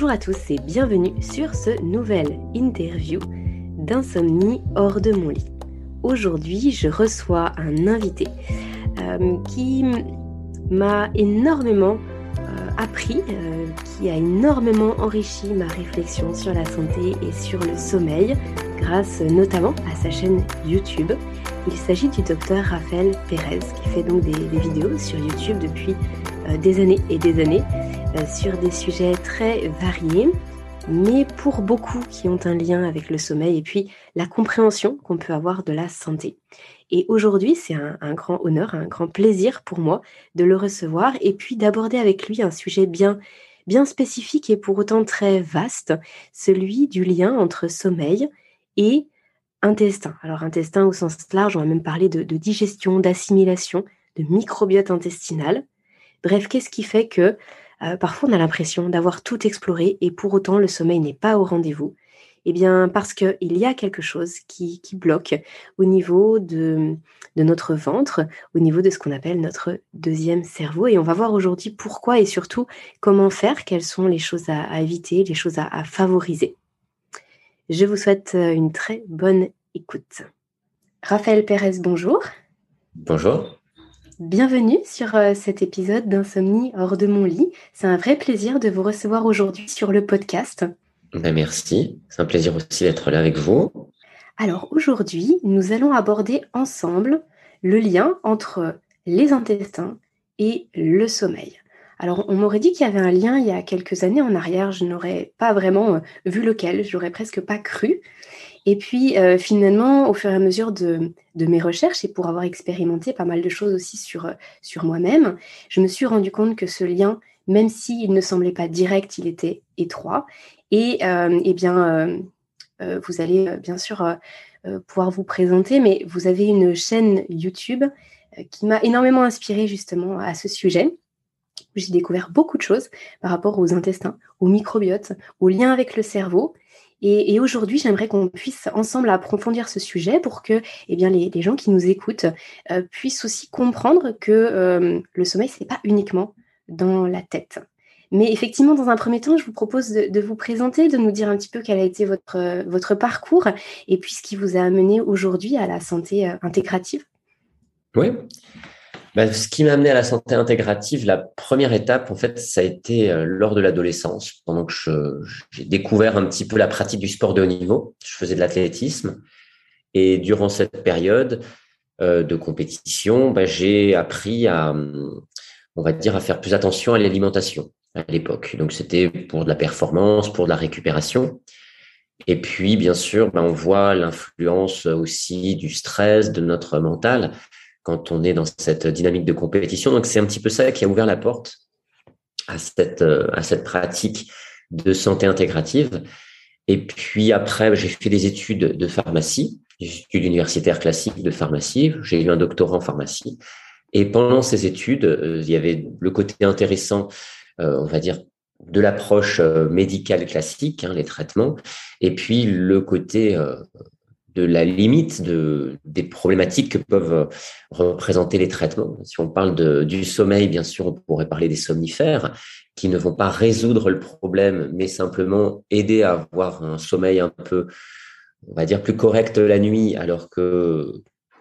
Bonjour à tous et bienvenue sur ce nouvel interview d'insomnie hors de mon lit. Aujourd'hui, je reçois un invité euh, qui m'a énormément euh, appris, euh, qui a énormément enrichi ma réflexion sur la santé et sur le sommeil, grâce notamment à sa chaîne YouTube. Il s'agit du docteur Raphaël Pérez, qui fait donc des, vidéos sur YouTube depuis des années et des années sur des sujets très variés, mais pour beaucoup qui ont un lien avec le sommeil et puis la compréhension qu'on peut avoir de la santé. Et aujourd'hui, c'est un, grand honneur, un grand plaisir pour moi de le recevoir et puis d'aborder avec lui un sujet bien, bien spécifique et pour autant très vaste, celui du lien entre sommeil et intestin. Alors intestin au sens large, on va même parler de digestion, d'assimilation, de microbiote intestinal. Bref, qu'est-ce qui fait que euh, parfois, on a l'impression d'avoir tout exploré et pour autant, le sommeil n'est pas au rendez-vous. Eh bien, parce qu'il y a quelque chose qui, bloque au niveau de, notre ventre, au niveau de ce qu'on appelle notre deuxième cerveau. Et on va voir aujourd'hui pourquoi et surtout comment faire, quelles sont les choses à, éviter, les choses à favoriser. Je vous souhaite euh, une très bonne écoute. Raphaël Pérez, bonjour. Bonjour. Bienvenue sur euh, cet épisode d'Insomnie hors de mon lit. C'est un vrai plaisir de vous recevoir aujourd'hui sur le podcast. Ben merci, c'est un plaisir aussi d'être là avec vous. Alors aujourd'hui, nous allons aborder ensemble le lien entre les intestins et le sommeil. Alors on m'aurait dit qu'il y avait un lien il y a quelques années en arrière, je n'aurais pas vraiment euh, vu lequel, je n'aurais presque pas cru. Et puis euh, finalement, au fur et à mesure de, mes recherches et pour avoir expérimenté pas mal de choses aussi sur, euh, sur moi-même, je me suis rendu compte que ce lien, même s'il ne semblait pas direct, il était étroit. Et euh, eh bien, vous allez bien sûr pouvoir vous présenter, mais vous avez une chaîne YouTube qui m'a énormément inspirée justement à ce sujet. J'ai découvert beaucoup de choses par rapport aux intestins, aux microbiotes, aux liens avec le cerveau et, aujourd'hui, j'aimerais qu'on puisse ensemble approfondir ce sujet pour que eh bien, les, gens qui nous écoutent euh, puissent aussi comprendre que euh, le sommeil, ce n'est pas uniquement dans la tête. Mais effectivement, dans un premier temps, je vous propose de, vous présenter, de nous dire un petit peu quel a été votre, votre parcours et puis ce qui vous a amené aujourd'hui à la santé euh, intégrative. Oui, bah, ce qui m'a amené à la santé intégrative, la première étape, en fait, ça a été euh, lors de l'adolescence, pendant que j'ai découvert un petit peu la pratique du sport de haut niveau. Je faisais de l'athlétisme. Et durant cette période euh, de compétition, bah, j'ai appris à, on va dire, à faire plus attention à l'alimentation à l'époque. Donc, c'était pour de la performance, pour de la récupération. Et puis, bien sûr, bah, on voit l'influence aussi du stress, de notre mental quand on est dans cette dynamique de compétition. Donc, c'est un petit peu ça qui a ouvert la porte à cette, euh, à cette pratique de santé intégrative. Et puis après, j'ai fait des études de pharmacie, des études universitaires classiques de pharmacie. J'ai eu un doctorat en pharmacie. Et pendant ces études, euh, il y avait le côté intéressant, euh, on va dire, de l'approche médicale classique, hein, les traitements, et puis le côté de la limite de, des problématiques que peuvent représenter les traitements. Si on parle du sommeil, bien sûr, on pourrait parler des somnifères qui ne vont pas résoudre le problème, mais simplement aider à avoir un sommeil un peu, on va dire, plus correct la nuit, alors que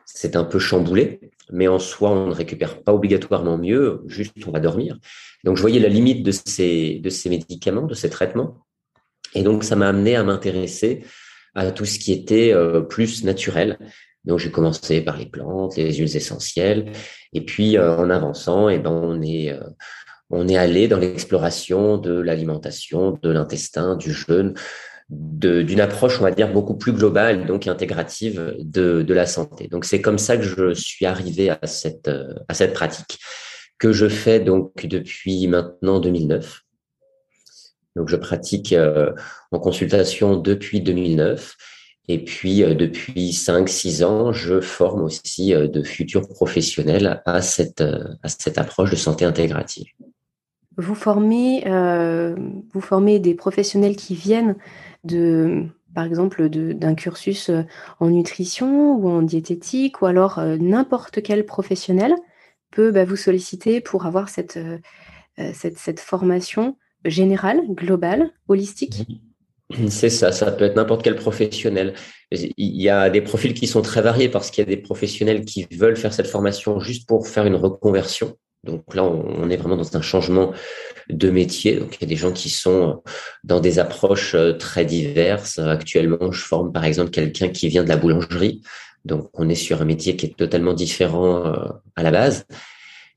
c'est un peu chamboulé. Mais en soi, on ne récupère pas obligatoirement mieux, juste on va dormir. Donc, je voyais la limite de ces, de ces médicaments, de ces traitements. Et donc, ça m'a amené à m'intéresser à tout ce qui était euh, plus naturel. Donc j'ai commencé par les plantes, les huiles essentielles, et puis euh, en avançant, et eh ben on est euh, on est allé dans l'exploration de l'alimentation, de l'intestin, du jeûne, d'une approche, on va dire, beaucoup plus globale, donc intégrative de, de la santé. Donc, c'est comme ça que je suis arrivé à cette, à cette pratique que je fais donc depuis maintenant 2009. Donc, je pratique euh, en consultation depuis 2009. Et puis, euh, depuis 5-6 ans, je forme aussi euh, de futurs professionnels à cette, à cette approche de santé intégrative. Vous formez, vous formez des professionnels qui viennent de, par exemple, d'un cursus en nutrition ou en diététique, ou alors n'importe quel professionnel peut bah, vous solliciter pour avoir cette, cette, cette formation général, global, holistique c'est ça, ça peut être n'importe quel professionnel. Il y a des profils qui sont très variés parce qu'il y a des professionnels qui veulent faire cette formation juste pour faire une reconversion. Donc là, on est vraiment dans un changement de métier. Donc il y a des gens qui sont dans des approches euh, très diverses. Actuellement, je forme par exemple quelqu'un qui vient de la boulangerie. Donc on est sur un métier qui est totalement différent euh, à la base.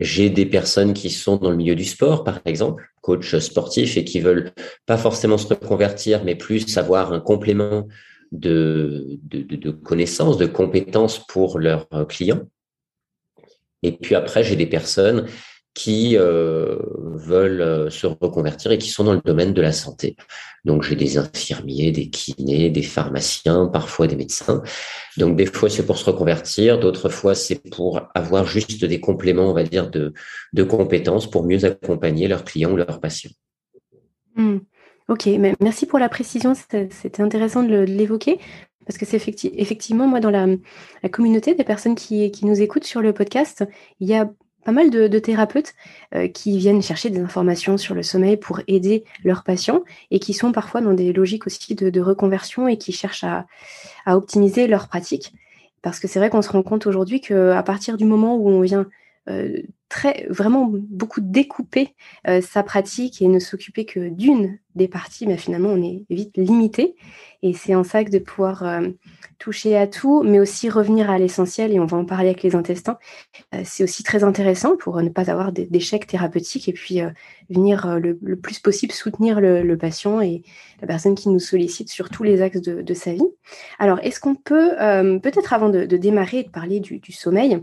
J'ai des personnes qui sont dans le milieu du sport, par exemple, coach sportif, et qui veulent pas forcément se reconvertir, mais plus avoir un complément de, de, de connaissances, de compétences pour leurs clients. Et puis après, j'ai des personnes qui euh, veulent euh, se reconvertir et qui sont dans le domaine de la santé. Donc j'ai des infirmiers, des kinés, des pharmaciens, parfois des médecins. Donc des fois c'est pour se reconvertir, d'autres fois c'est pour avoir juste des compléments, on va dire, de, de compétences pour mieux accompagner leurs clients ou leurs patients. Hmm. Ok, merci pour la précision, c'était intéressant de l'évoquer. Parce que c'est effectivement, moi, dans la, communauté des personnes qui, nous écoutent sur le podcast, il y a pas mal de, thérapeutes euh, qui viennent chercher des informations sur le sommeil pour aider leurs patients et qui sont parfois dans des logiques aussi de, reconversion et qui cherchent à, optimiser leur pratique. Parce que c'est vrai qu'on se rend compte aujourd'hui qu'à partir du moment où on vient très vraiment beaucoup découper euh, sa pratique et ne s'occuper que d'une des parties, mais finalement on est vite limité. Et c'est en ça que de pouvoir euh, toucher à tout, mais aussi revenir à l'essentiel, et on va en parler avec les intestins, euh, c'est aussi très intéressant pour ne pas avoir d'échecs thérapeutiques et puis venir le, plus possible soutenir le, patient et la personne qui nous sollicite sur tous les axes de, sa vie. Alors, est-ce qu'on peut, peut-être avant de, démarrer et de parler du sommeil,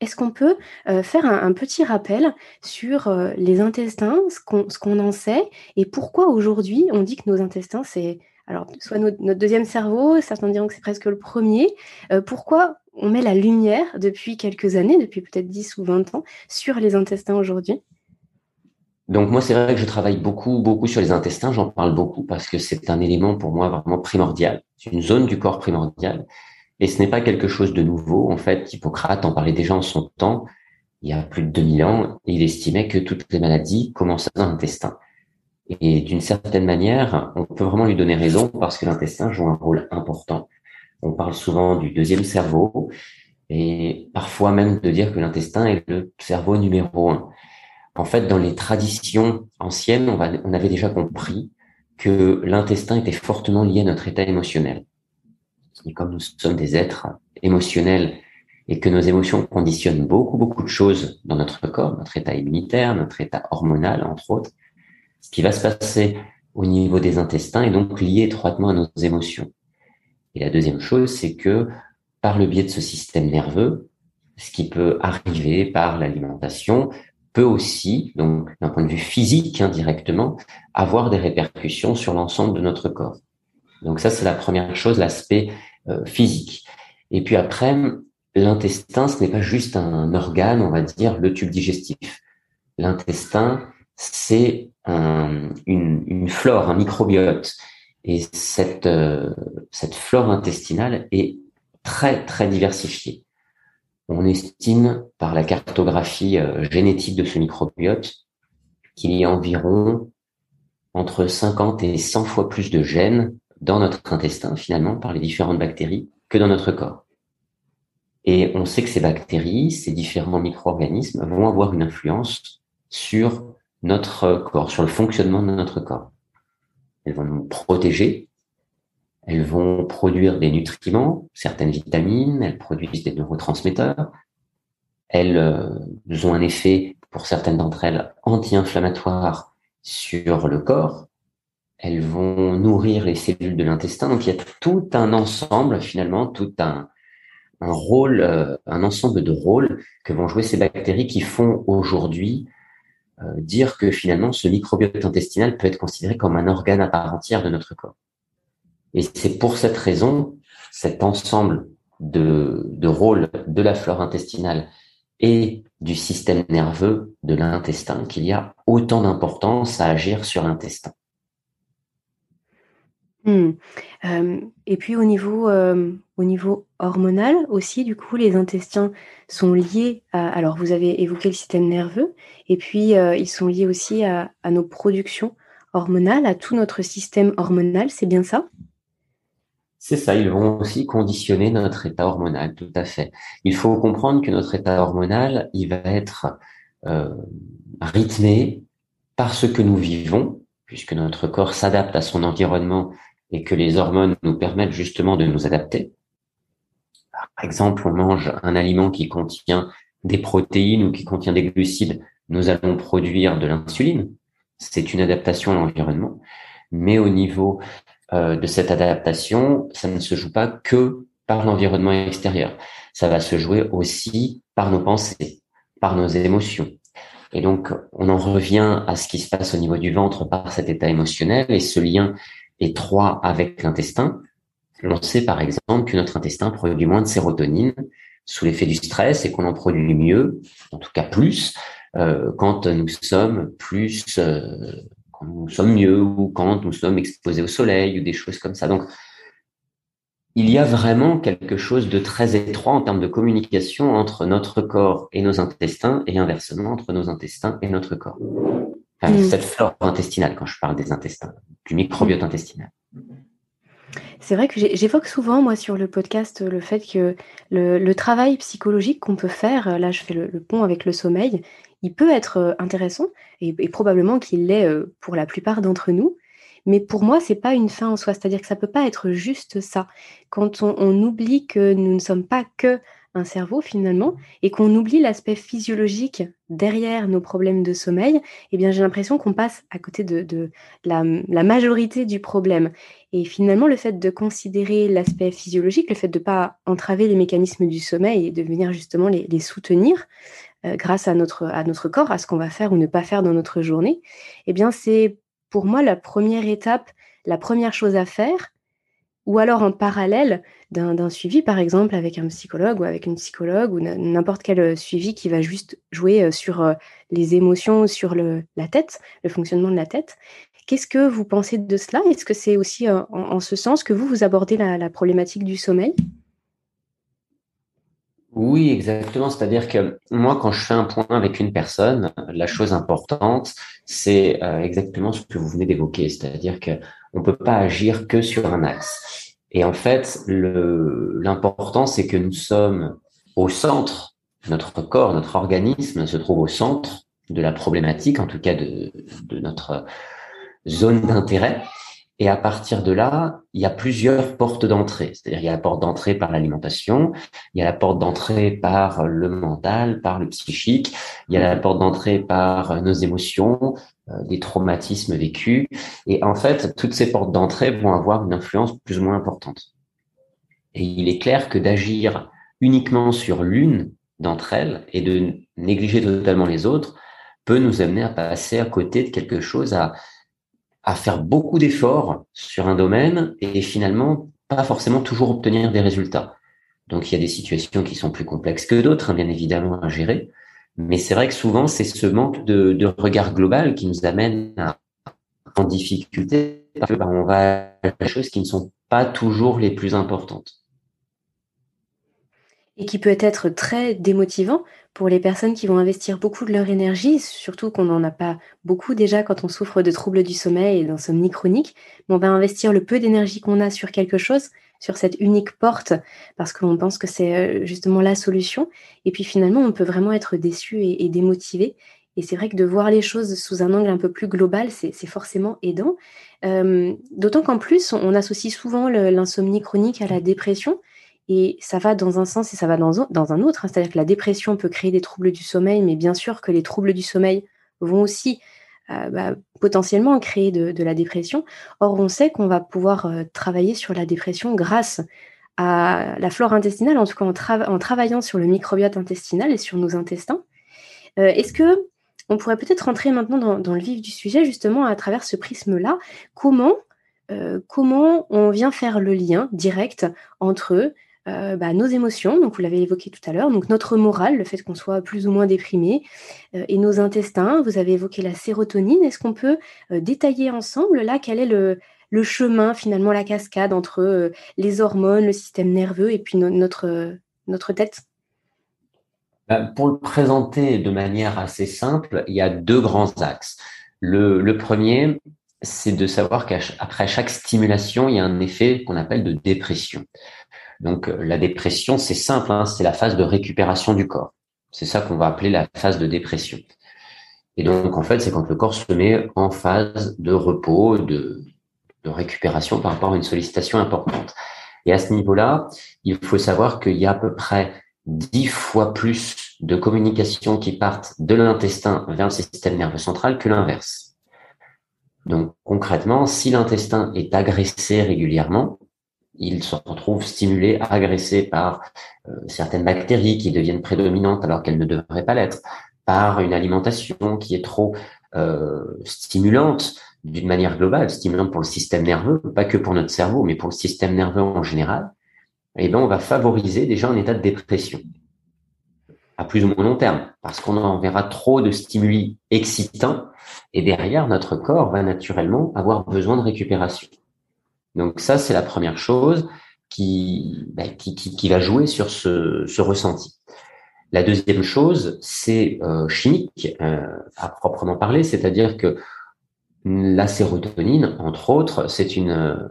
est-ce qu'on peut euh, faire un, petit rappel sur euh, les intestins, ce qu'on en sait, et pourquoi aujourd'hui on dit que nos intestins, c'est alors soit notre, deuxième cerveau, certains diront que c'est presque le premier. Euh, pourquoi on met la lumière depuis quelques années, depuis peut-être 10 ou 20 ans, sur les intestins aujourd'hui? Donc moi, c'est vrai que je travaille beaucoup, beaucoup sur les intestins. J'en parle beaucoup parce que c'est un élément pour moi vraiment primordial. C'est une zone du corps primordiale. Et ce n'est pas quelque chose de nouveau. En fait, Hippocrate en parlait déjà en son temps, il y a plus de 2000 ans. Il estimait que toutes les maladies commençaient dans l'intestin. Et d'une certaine manière, on peut vraiment lui donner raison parce que l'intestin joue un rôle important. On parle souvent du deuxième cerveau et parfois même de dire que l'intestin est le cerveau numéro un. En fait, dans les traditions anciennes, on, on avait déjà compris que l'intestin était fortement lié à notre état émotionnel. Et comme nous sommes des êtres émotionnels et que nos émotions conditionnent beaucoup, beaucoup de choses dans notre corps, notre état immunitaire, notre état hormonal, entre autres, ce qui va se passer au niveau des intestins est donc lié étroitement à nos émotions. Et la deuxième chose, c'est que par le biais de ce système nerveux, ce qui peut arriver par l'alimentation peut aussi, donc d'un point de vue physique indirectement, avoir des répercussions sur l'ensemble de notre corps. Donc ça, c'est la première chose, l'aspect physique. Et puis après, l'intestin, ce n'est pas juste un organe, on va dire, le tube digestif. L'intestin, c'est un, une, une, flore, un microbiote. Et cette, euh, cette flore intestinale est très, très diversifiée. On estime par la cartographie euh, génétique de ce microbiote qu'il y a environ entre 50 et 100 fois plus de gènes dans notre intestin, finalement, par les différentes bactéries, que dans notre corps. Et on sait que ces bactéries, ces différents micro-organismes vont avoir une influence sur notre corps, sur le fonctionnement de notre corps. Elles vont nous protéger, elles vont produire des nutriments, certaines vitamines, elles produisent des neurotransmetteurs, elles euh, ont un effet, pour certaines d'entre elles, anti-inflammatoire sur le corps, elles vont nourrir les cellules de l'intestin. Donc il y a tout un ensemble finalement, tout un, rôle, euh, un ensemble de rôles que vont jouer ces bactéries qui font aujourd'hui euh, dire que finalement ce microbiote intestinal peut être considéré comme un organe à part entière de notre corps. Et c'est pour cette raison, cet ensemble de rôles de la flore intestinale et du système nerveux de l'intestin qu'il y a autant d'importance à agir sur l'intestin. Hmm. et puis au niveau, au niveau hormonal aussi, du coup, les intestins sont liés à... Alors, vous avez évoqué le système nerveux, et puis ils sont liés aussi à, nos productions hormonales, à tout notre système hormonal, c'est bien ça? C'est ça, ils vont aussi conditionner notre état hormonal, tout à fait. Il faut comprendre que notre état hormonal, il va être rythmé par ce que nous vivons, puisque notre corps s'adapte à son environnement et que les hormones nous permettent justement de nous adapter. Par exemple, on mange un aliment qui contient des protéines ou qui contient des glucides, nous allons produire de l'insuline. C'est une adaptation à l'environnement. Mais au niveau euh, de cette adaptation, ça ne se joue pas que par l'environnement extérieur. Ça va se jouer aussi par nos pensées, par nos émotions. Et donc, on en revient à ce qui se passe au niveau du ventre par cet état émotionnel et ce lien étroit avec l'intestin. On sait par exemple que notre intestin produit moins de sérotonine sous l'effet du stress et qu'on en produit mieux, en tout cas plus, euh, quand nous sommes plus, euh, quand nous sommes mieux ou quand nous sommes exposés au soleil ou des choses comme ça. Donc, il y a vraiment quelque chose de très étroit en termes de communication entre notre corps et nos intestins et inversement entre nos intestins et notre corps. Mm. Cette flore intestinale, quand je parle des intestins, du microbiote intestinal. C'est vrai que j'évoque souvent, moi, sur le podcast, le fait que le, travail psychologique qu'on peut faire, là, je fais le, pont avec le sommeil, il peut être euh, intéressant et, probablement qu'il l'est euh, pour la plupart d'entre nous. Mais pour moi, c'est pas une fin en soi. C'est-à-dire que ça peut pas être juste ça. Quand on oublie que nous ne sommes pas que un cerveau finalement et qu'on oublie l'aspect physiologique derrière nos problèmes de sommeil, eh bien j'ai l'impression qu'on passe à côté de, la, majorité du problème. Et finalement, le fait de considérer l'aspect physiologique, le fait de ne pas entraver les mécanismes du sommeil et de venir justement les, soutenir euh, grâce à notre, à notre corps, à ce qu'on va faire ou ne pas faire dans notre journée, eh bien c'est pour moi la première étape, la première chose à faire ou alors en parallèle d'un suivi, par exemple, avec un psychologue ou avec une psychologue ou n'importe quel euh, suivi qui va juste jouer euh, sur euh, les émotions, sur le, la tête, le fonctionnement de la tête. Qu'est-ce que vous pensez de cela? Est-ce que c'est aussi en, ce sens que vous, vous abordez la, problématique du sommeil? Oui, exactement. C'est-à-dire que moi, quand je fais un point avec une personne, la chose importante, c'est exactement ce que vous venez d'évoquer. C'est-à-dire que on peut pas agir que sur un axe. Et en fait, l'important, c'est que nous sommes au centre, notre corps, notre organisme se trouve au centre de la problématique, en tout cas de, de notre zone d'intérêt. Et à partir de là, il y a plusieurs portes d'entrée. C'est-à-dire, il y a la porte d'entrée par l'alimentation, il y a la porte d'entrée par le mental, par le psychique, il y a la porte d'entrée par nos émotions, euh, des traumatismes vécus. Et en fait, toutes ces portes d'entrée vont avoir une influence plus ou moins importante. Et il est clair que d'agir uniquement sur l'une d'entre elles et de négliger totalement les autres peut nous amener à passer à côté de quelque chose, à, à faire beaucoup d'efforts sur un domaine et finalement pas forcément toujours obtenir des résultats. Donc il y a des situations qui sont plus complexes que d'autres, hein, bien évidemment, à gérer. Mais c'est vrai que souvent, c'est ce manque de, regard global qui nous amène en difficulté parce que bah, va à des choses qui ne sont pas toujours les plus importantes. Et qui peut être très démotivant pour les personnes qui vont investir beaucoup de leur énergie, surtout qu'on n'en a pas beaucoup déjà quand on souffre de troubles du sommeil et d'insomnie chronique, on va investir le peu d'énergie qu'on a sur quelque chose, sur cette unique porte, parce qu'on pense que c'est euh, justement la solution. Et puis finalement, on peut vraiment être déçu et, démotivé. Et c'est vrai que de voir les choses sous un angle un peu plus global, c'est forcément aidant. Euh, d'autant qu'en plus, on associe souvent l'insomnie chronique à la dépression. Et ça va dans un sens et ça va dans, un autre. Hein. C'est-à-dire que la dépression peut créer des troubles du sommeil, mais bien sûr que les troubles du sommeil vont aussi euh, bah, potentiellement créer de, la dépression. Or, on sait qu'on va pouvoir euh, travailler sur la dépression grâce à la flore intestinale, en tout cas en, travaillant sur le microbiote intestinal et sur nos intestins. Euh, est-ce que on pourrait peut-être rentrer maintenant dans, dans, le vif du sujet, justement, à travers ce prisme-là? Comment comment on vient faire le lien direct entre euh, bah, nos émotions, donc vous l'avez évoqué tout à l'heure, donc notre morale, le fait qu'on soit plus ou moins déprimé, euh, et nos intestins, vous avez évoqué la sérotonine. Est-ce qu'on peut euh, détailler ensemble là quel est le, chemin, finalement, la cascade entre les hormones, le système nerveux et puis notre, notre tête? Bah, Pour le présenter de manière assez simple, il y a deux grands axes. Le, premier, c'est de savoir qu'après chaque stimulation, il y a un effet qu'on appelle de dépression. Donc la dépression, c'est simple, hein, c'est la phase de récupération du corps. C'est ça qu'on va appeler la phase de dépression. Et donc en fait, c'est quand le corps se met en phase de repos, de, de récupération par rapport à une sollicitation importante. Et à ce niveau-là, il faut savoir qu'il y a à peu près dix fois plus de communications qui partent de l'intestin vers le système nerveux central que l'inverse. Donc concrètement, si l'intestin est agressé régulièrement, il se retrouve stimulé, agressé par euh, certaines bactéries qui deviennent prédominantes alors qu'elles ne devraient pas l'être, par une alimentation qui est trop euh, stimulante d'une manière globale, stimulante pour le système nerveux, pas que pour notre cerveau, mais pour le système nerveux en général, eh bien, on va favoriser déjà un état de dépression à plus ou moins long terme, parce qu'on enverra trop de stimuli excitants et derrière, notre corps va naturellement avoir besoin de récupération. Donc ça, c'est la première chose qui, ben, qui, qui, va jouer sur ce, ce ressenti. La deuxième chose, c'est euh, chimique euh, à proprement parler, c'est-à-dire que la sérotonine, entre autres, c'est une,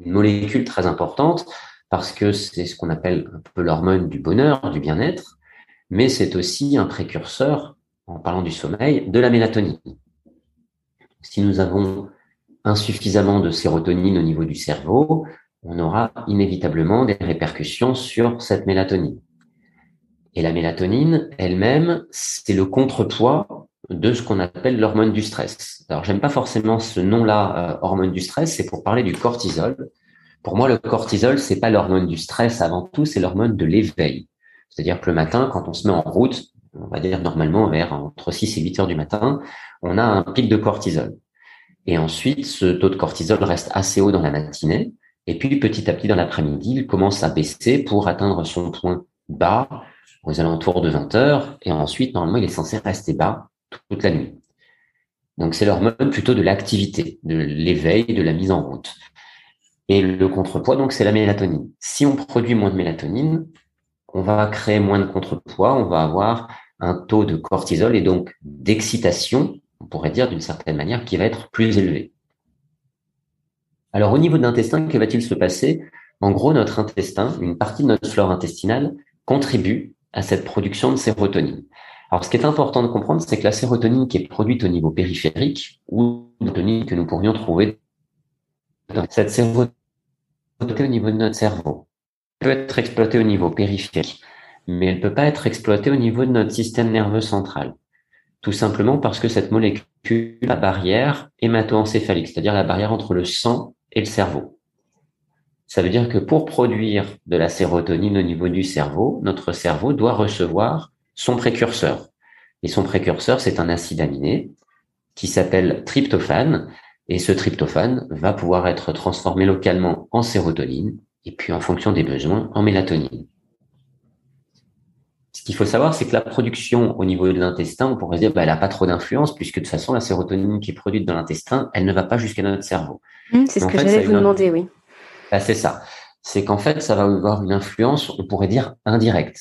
une, molécule très importante parce que c'est ce qu'on appelle un peu l'hormone du bonheur, du bien-être, mais c'est aussi un précurseur, en parlant du sommeil, de la mélatonine. Si nous avons insuffisamment de sérotonine au niveau du cerveau, on aura inévitablement des répercussions sur cette mélatonine. Et la mélatonine elle-même, c'est le contrepoids de ce qu'on appelle l'hormone du stress. Alors, j'aime pas forcément ce nom-là, euh, hormone du stress, c'est pour parler du cortisol. Pour moi, le cortisol, c'est pas l'hormone du stress avant tout, c'est l'hormone de l'éveil. C'est-à-dire que le matin, quand on se met en route, on va dire normalement vers entre 6 et 8 heures du matin, on a un pic de cortisol. Et ensuite, ce taux de cortisol reste assez haut dans la matinée. Et puis, petit à petit, dans l'après-midi, il commence à baisser pour atteindre son point bas aux alentours de 20 heures. Et ensuite, normalement, il est censé rester bas toute la nuit. Donc, c'est l'hormone plutôt de l'activité, de l'éveil, de la mise en route. Et le contrepoids, donc, c'est la mélatonine. Si on produit moins de mélatonine, on va créer moins de contrepoids, on va avoir un taux de cortisol et donc d'excitation on pourrait dire d'une certaine manière, qui va être plus élevé. Alors au niveau de l'intestin, que va-t-il se passer? En gros, notre intestin, une partie de notre flore intestinale, contribue à cette production de sérotonine. Alors ce qui est important de comprendre, c'est que la sérotonine qui est produite au niveau périphérique, ou la sérotonine que nous pourrions trouver dans cette sérotonine au niveau de notre cerveau, peut être exploitée au niveau périphérique, mais elle ne peut pas être exploitée au niveau de notre système nerveux central. Tout simplement parce que cette molécule, la barrière hémato-encéphalique, c'est-à-dire la barrière entre le sang et le cerveau. Ça veut dire que pour produire de la sérotonine au niveau du cerveau, notre cerveau doit recevoir son précurseur. Et son précurseur, c'est un acide aminé qui s'appelle tryptophane. Et ce tryptophane va pouvoir être transformé localement en sérotonine et puis en fonction des besoins en mélatonine. Ce qu'il faut savoir, c'est que la production au niveau de l'intestin, on pourrait dire, bah, elle n'a pas trop d'influence, puisque de toute façon, la sérotonine qui est produite dans l'intestin, elle ne va pas jusqu'à notre cerveau. Mmh, c'est ce que j'allais vous demander, oui. Bah, c'est ça. C'est qu'en fait, ça va avoir une influence, on pourrait dire, indirecte.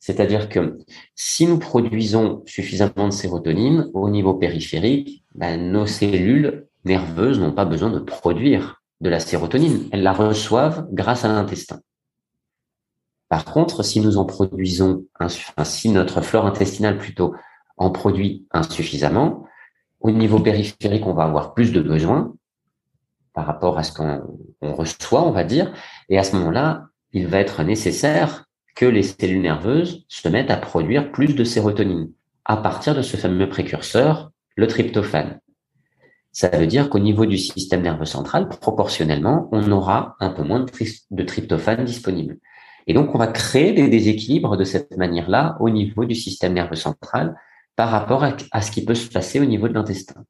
C'est-à-dire que si nous produisons suffisamment de sérotonine au niveau périphérique, bah, nos cellules nerveuses n'ont pas besoin de produire de la sérotonine. Elles la reçoivent grâce à l'intestin. Par contre, si nous en produisons, notre flore intestinale plutôt en produit insuffisamment, au niveau périphérique, on va avoir plus de besoins par rapport à ce qu'on reçoit, on va dire, et à ce moment-là, il va être nécessaire que les cellules nerveuses se mettent à produire plus de sérotonine à partir de ce fameux précurseur, le tryptophane. Ça veut dire qu'au niveau du système nerveux central, proportionnellement, on aura un peu moins de tryptophane disponible. Et donc, on va créer des déséquilibres de cette manière-là au niveau du système nerveux central par rapport à, ce qui peut se passer au niveau de l'intestin.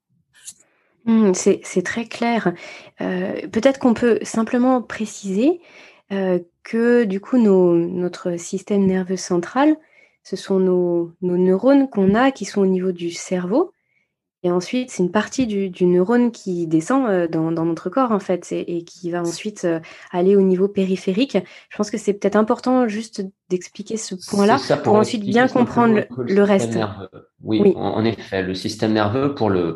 Mmh, c'est très clair. Euh, peut-être qu'on peut simplement préciser euh, que du coup, notre système nerveux central, ce sont nos neurones qu'on a qui sont au niveau du cerveau Et ensuite, c'est une partie du, neurone qui descend euh, dans, notre corps, en fait, et, qui va ensuite euh, aller au niveau périphérique. Je pense que c'est peut-être important juste d'expliquer ce point-là pour, ensuite bien comprendre le, reste. Oui, En, effet, le système nerveux, pour le,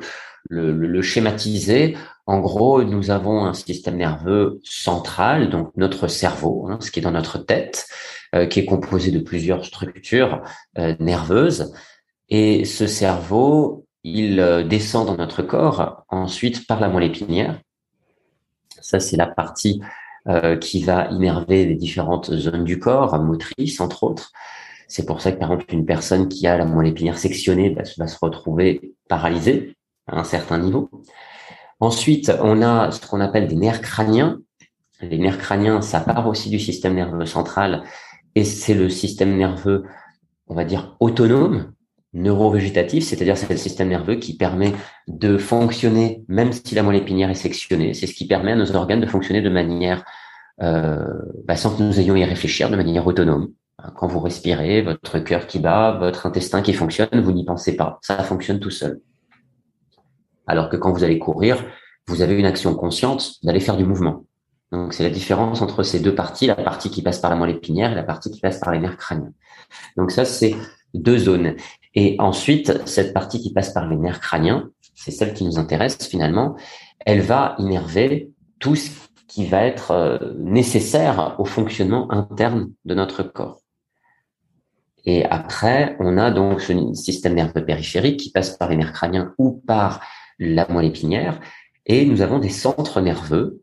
le, schématiser, en gros, nous avons un système nerveux central, donc notre cerveau, hein, ce qui est dans notre tête, euh, qui est composé de plusieurs structures nerveuses. Et ce cerveau il euh, descend dans notre corps ensuite par la moelle épinière. Ça, c'est la partie euh, qui va innerver les différentes zones du corps, motrices entre autres. C'est pour ça que, par exemple, une personne qui a la moelle épinière sectionnée va se retrouver paralysée à un certain niveau. Ensuite, on a ce qu'on appelle des nerfs crâniens. Les nerfs crâniens, ça part aussi du système nerveux central et c'est le système nerveux, on va dire, autonome neurovégétatif, c'est-à-dire c'est le système nerveux qui permet de fonctionner même si la moelle épinière est sectionnée. C'est ce qui permet à nos organes de fonctionner de manière euh, bah, sans que nous ayons à y réfléchir, de manière autonome. Quand vous respirez, votre cœur qui bat, votre intestin qui fonctionne, vous n'y pensez pas. Ça fonctionne tout seul. Alors que quand vous allez courir, vous avez une action consciente d'aller faire du mouvement. Donc c'est la différence entre ces deux parties, la partie qui passe par la moelle épinière et la partie qui passe par les nerfs crâniens. Donc ça c'est deux zones. Et ensuite, cette partie qui passe par les nerfs crâniens, c'est celle qui nous intéresse finalement, elle va innerver tout ce qui va être euh, nécessaire au fonctionnement interne de notre corps. Et après, on a donc ce système nerveux périphérique qui passe par les nerfs crâniens ou par la moelle épinière. Et nous avons des centres nerveux,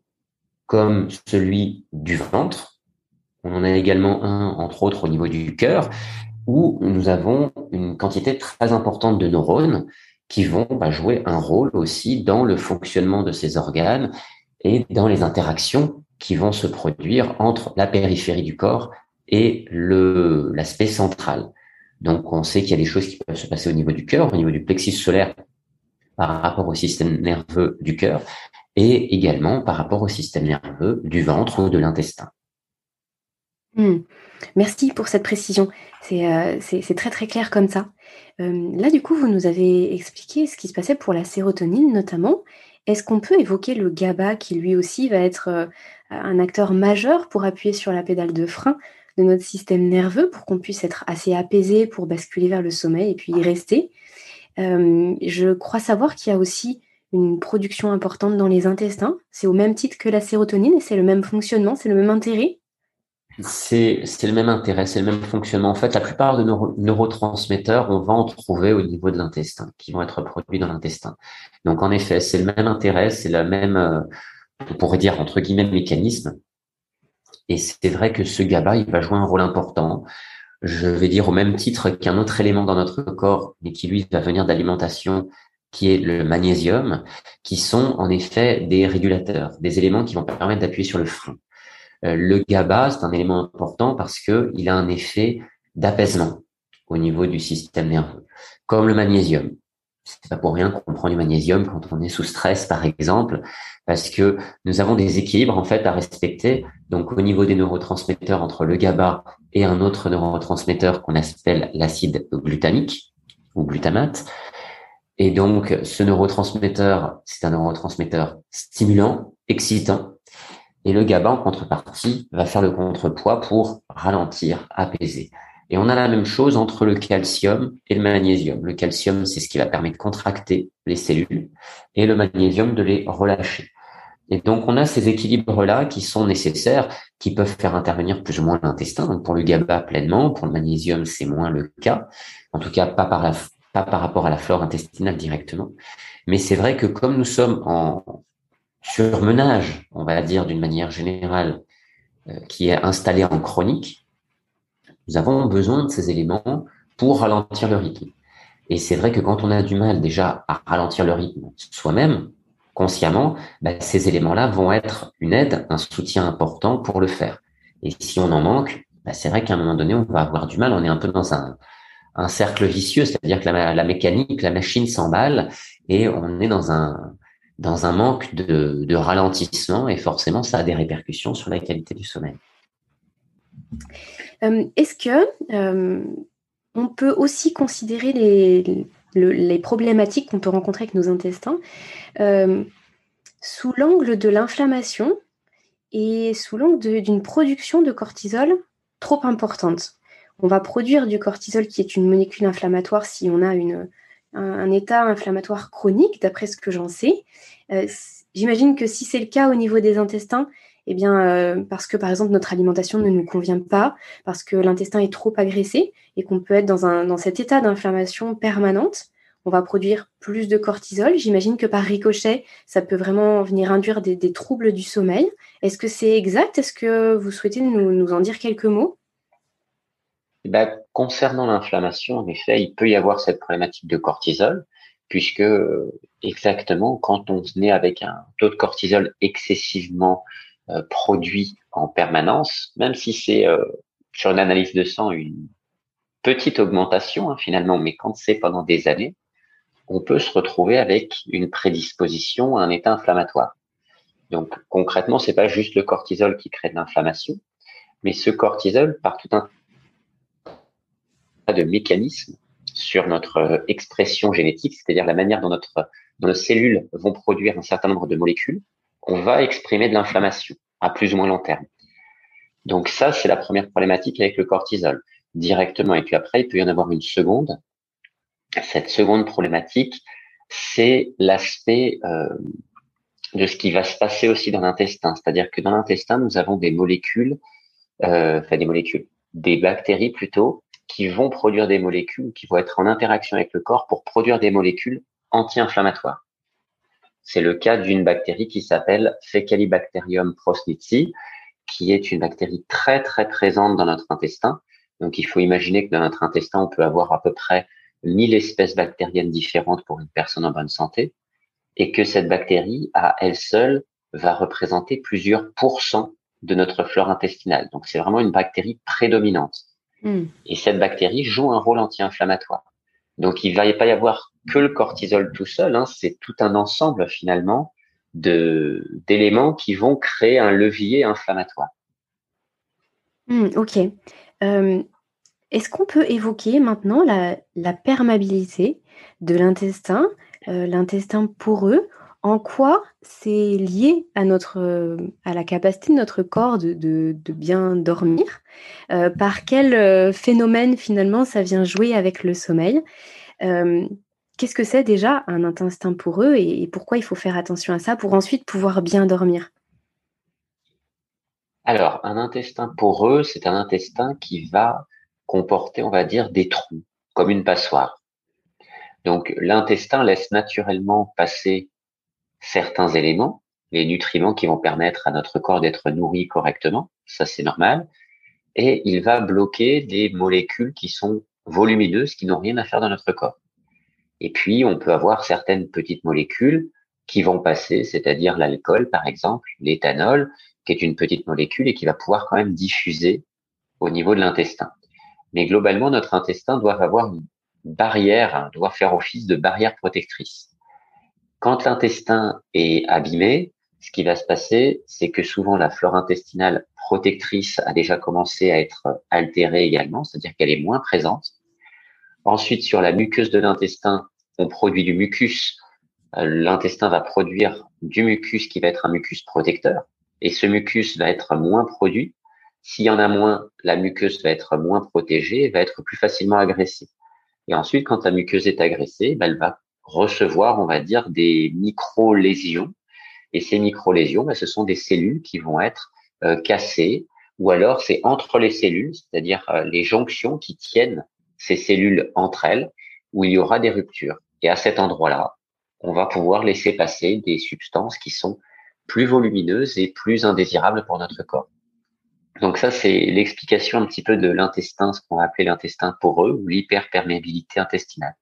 comme celui du ventre. On en a également un, entre autres, au niveau du cœur, où nous avons une quantité très importante de neurones qui vont bah, jouer un rôle aussi dans le fonctionnement de ces organes et dans les interactions qui vont se produire entre la périphérie du corps et l'aspect central. Donc on sait qu'il y a des choses qui peuvent se passer au niveau du cœur, au niveau du plexus solaire par rapport au système nerveux du cœur et également par rapport au système nerveux du ventre ou de l'intestin. Hmm. Merci pour cette précision. Euh, c'est très très clair comme ça. Euh, là, du coup, vous nous avez expliqué ce qui se passait pour la sérotonine notamment. Est-ce qu'on peut évoquer le GABA qui lui aussi va être euh, un acteur majeur pour appuyer sur la pédale de frein de notre système nerveux pour qu'on puisse être assez apaisé pour basculer vers le sommeil et puis y rester? Je crois savoir qu'il y a aussi une production importante dans les intestins. C'est au même titre que la sérotonine et c'est le même fonctionnement, c'est le même intérêt c'est le même intérêt, c'est le même fonctionnement. En fait, la plupart de nos neurotransmetteurs, on va en trouver au niveau de l'intestin, qui vont être produits dans l'intestin. Donc, en effet, c'est le même intérêt, c'est le même, euh, on pourrait dire entre guillemets, mécanisme. Et c'est vrai que ce GABA, il va jouer un rôle important. Je vais dire au même titre qu'un autre élément dans notre corps, mais qui lui va venir d'alimentation, qui est le magnésium, qui sont en effet des régulateurs, des éléments qui vont permettre d'appuyer sur le frein. Euh, le GABA, c'est un élément important parce que il a un effet d'apaisement au niveau du système nerveux, comme le magnésium. C'est pas pour rien qu'on prend du magnésium quand on est sous stress, par exemple, parce que nous avons des équilibres en fait à respecter. Donc, au niveau des neurotransmetteurs entre le GABA et un autre neurotransmetteur qu'on appelle l'acide glutamique ou glutamate. Et donc, ce neurotransmetteur, c'est un neurotransmetteur stimulant, excitant, et le GABA, en contrepartie, va faire le contrepoids pour ralentir, apaiser. Et on a la même chose entre le calcium et le magnésium. Le calcium, c'est ce qui va permettre de contracter les cellules et le magnésium de les relâcher. Et donc, on a ces équilibres-là qui sont nécessaires, qui peuvent faire intervenir plus ou moins l'intestin. Donc, pour le GABA pleinement, pour le magnésium, c'est moins le cas. En tout cas, pas par, pas par rapport à la flore intestinale directement. Mais c'est vrai que comme nous sommes en, surmenage, on va dire d'une manière générale, euh, qui est installé en chronique, nous avons besoin de ces éléments pour ralentir le rythme. Et c'est vrai que quand on a du mal déjà à ralentir le rythme soi-même, consciemment, bah, ces éléments-là vont être une aide, un soutien important pour le faire. Et si on en manque, bah, c'est vrai qu'à un moment donné, on va avoir du mal. On est un peu dans un, cercle vicieux, c'est-à-dire que la, la, mécanique, la machine s'emballe et on est dans un, dans un manque de, ralentissement et forcément ça a des répercussions sur la qualité du sommeil. Euh, est-ce que euh, on peut aussi considérer les, problématiques qu'on peut rencontrer avec nos intestins euh, sous l'angle de l'inflammation et sous l'angle d'une production de cortisol trop importante? On va produire du cortisol qui est une molécule inflammatoire si on a une, un, état inflammatoire chronique, d'après ce que j'en sais. Euh, j'imagine que si c'est le cas au niveau des intestins, eh bien, euh, parce que par exemple notre alimentation ne nous convient pas, parce que l'intestin est trop agressé et qu'on peut être dans, un, dans cet état d'inflammation permanente, on va produire plus de cortisol. J'imagine que par ricochet, ça peut vraiment venir induire des, troubles du sommeil. Est-ce que c'est exact? Est-ce que vous souhaitez nous, en dire quelques mots? Eh ben, Concernant l'inflammation, en effet, il peut y avoir cette problématique de cortisol, puisque exactement quand on est avec un taux de cortisol excessivement euh, produit en permanence, même si c'est euh, sur une analyse de sang une petite augmentation hein, finalement, mais quand c'est pendant des années, on peut se retrouver avec une prédisposition à un état inflammatoire. Donc concrètement, c'est pas juste le cortisol qui crée de l'inflammation, mais ce cortisol, par tout un de mécanismes sur notre euh, expression génétique, c'est-à-dire la manière dont, notre, nos cellules vont produire un certain nombre de molécules, on va exprimer de l'inflammation à plus ou moins long terme. Donc ça, c'est la première problématique avec le cortisol directement. Et puis après, il peut y en avoir une seconde. Cette seconde problématique, c'est l'aspect euh, de ce qui va se passer aussi dans l'intestin. C'est-à-dire que dans l'intestin, nous avons des molécules, euh, enfin des molécules, des bactéries plutôt, qui vont produire des molécules, qui vont être en interaction avec le corps pour produire des molécules anti-inflammatoires. C'est le cas d'une bactérie qui s'appelle Fecalibacterium prosnitzi, qui est une bactérie très très présente dans notre intestin. Donc il faut imaginer que dans notre intestin, on peut avoir à peu près 1000 espèces bactériennes différentes pour une personne en bonne santé, et que cette bactérie, à elle seule, va représenter plusieurs pourcents de notre flore intestinale. Donc c'est vraiment une bactérie prédominante. Hmm. Et cette bactérie joue un rôle anti-inflammatoire. Donc il va pas y avoir que le cortisol tout seul, hein, c'est tout un ensemble finalement de d'éléments qui vont créer un levier inflammatoire. Hmm, ok. Euh, est-ce qu'on peut évoquer maintenant la, perméabilité de l'intestin, euh, l'intestin poreux En quoi c'est lié à, notre, à la capacité de notre corps de, bien dormir Par quel phénomène finalement ça vient jouer avec le sommeil Qu'est-ce que c'est déjà un intestin poreux et, pourquoi il faut faire attention à ça pour ensuite pouvoir bien dormir? Alors, un intestin poreux, c'est un intestin qui va comporter, on va dire, des trous, comme une passoire. Donc, l'intestin laisse naturellement passer certains éléments, les nutriments qui vont permettre à notre corps d'être nourri correctement, ça c'est normal, et il va bloquer des molécules qui sont volumineuses, qui n'ont rien à faire dans notre corps. Et puis, on peut avoir certaines petites molécules qui vont passer, c'est-à-dire l'alcool, par exemple, l'éthanol, qui est une petite molécule et qui va pouvoir quand même diffuser au niveau de l'intestin. Mais globalement, notre intestin doit avoir une barrière, hein, doit faire office de barrière protectrice. Quand l'intestin est abîmé, ce qui va se passer, c'est que souvent la flore intestinale protectrice a déjà commencé à être altérée également, c'est-à-dire qu'elle est moins présente. Ensuite, sur la muqueuse de l'intestin, on produit du mucus. Euh, l'intestin va produire du mucus qui va être un mucus protecteur. Et ce mucus va être moins produit. S'il y en a moins, la muqueuse va être moins protégée va être plus facilement agressée. Et ensuite, quand la muqueuse est agressée, ben, elle va recevoir, on va dire, des micro-lésions. Et ces micro-lésions, ben, ce sont des cellules qui vont être euh, cassées, ou alors c'est entre les cellules, c'est-à-dire euh, les jonctions qui tiennent ces cellules entre elles où il y aura des ruptures. Et à cet endroit-là, on va pouvoir laisser passer des substances qui sont plus volumineuses et plus indésirables pour notre corps. Donc ça, c'est l'explication un petit peu de l'intestin, ce qu'on va appeler l'intestin poreux ou l'hyperperméabilité intestinale.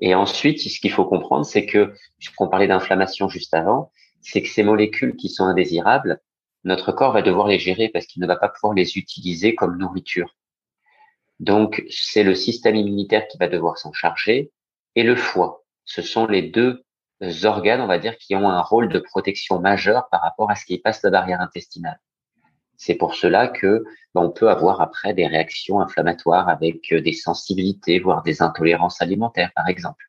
Et ensuite, ce qu'il faut comprendre, c'est que, puisqu'on parlait d'inflammation juste avant, c'est que ces molécules qui sont indésirables, notre corps va devoir les gérer parce qu'il ne va pas pouvoir les utiliser comme nourriture. Donc, c'est le système immunitaire qui va devoir s'en charger et le foie. Ce sont les deux organes, on va dire, qui ont un rôle de protection majeur par rapport à ce qui passe la barrière intestinale. C'est pour cela que ben, on peut avoir après des réactions inflammatoires avec des sensibilités, voire des intolérances alimentaires, par exemple.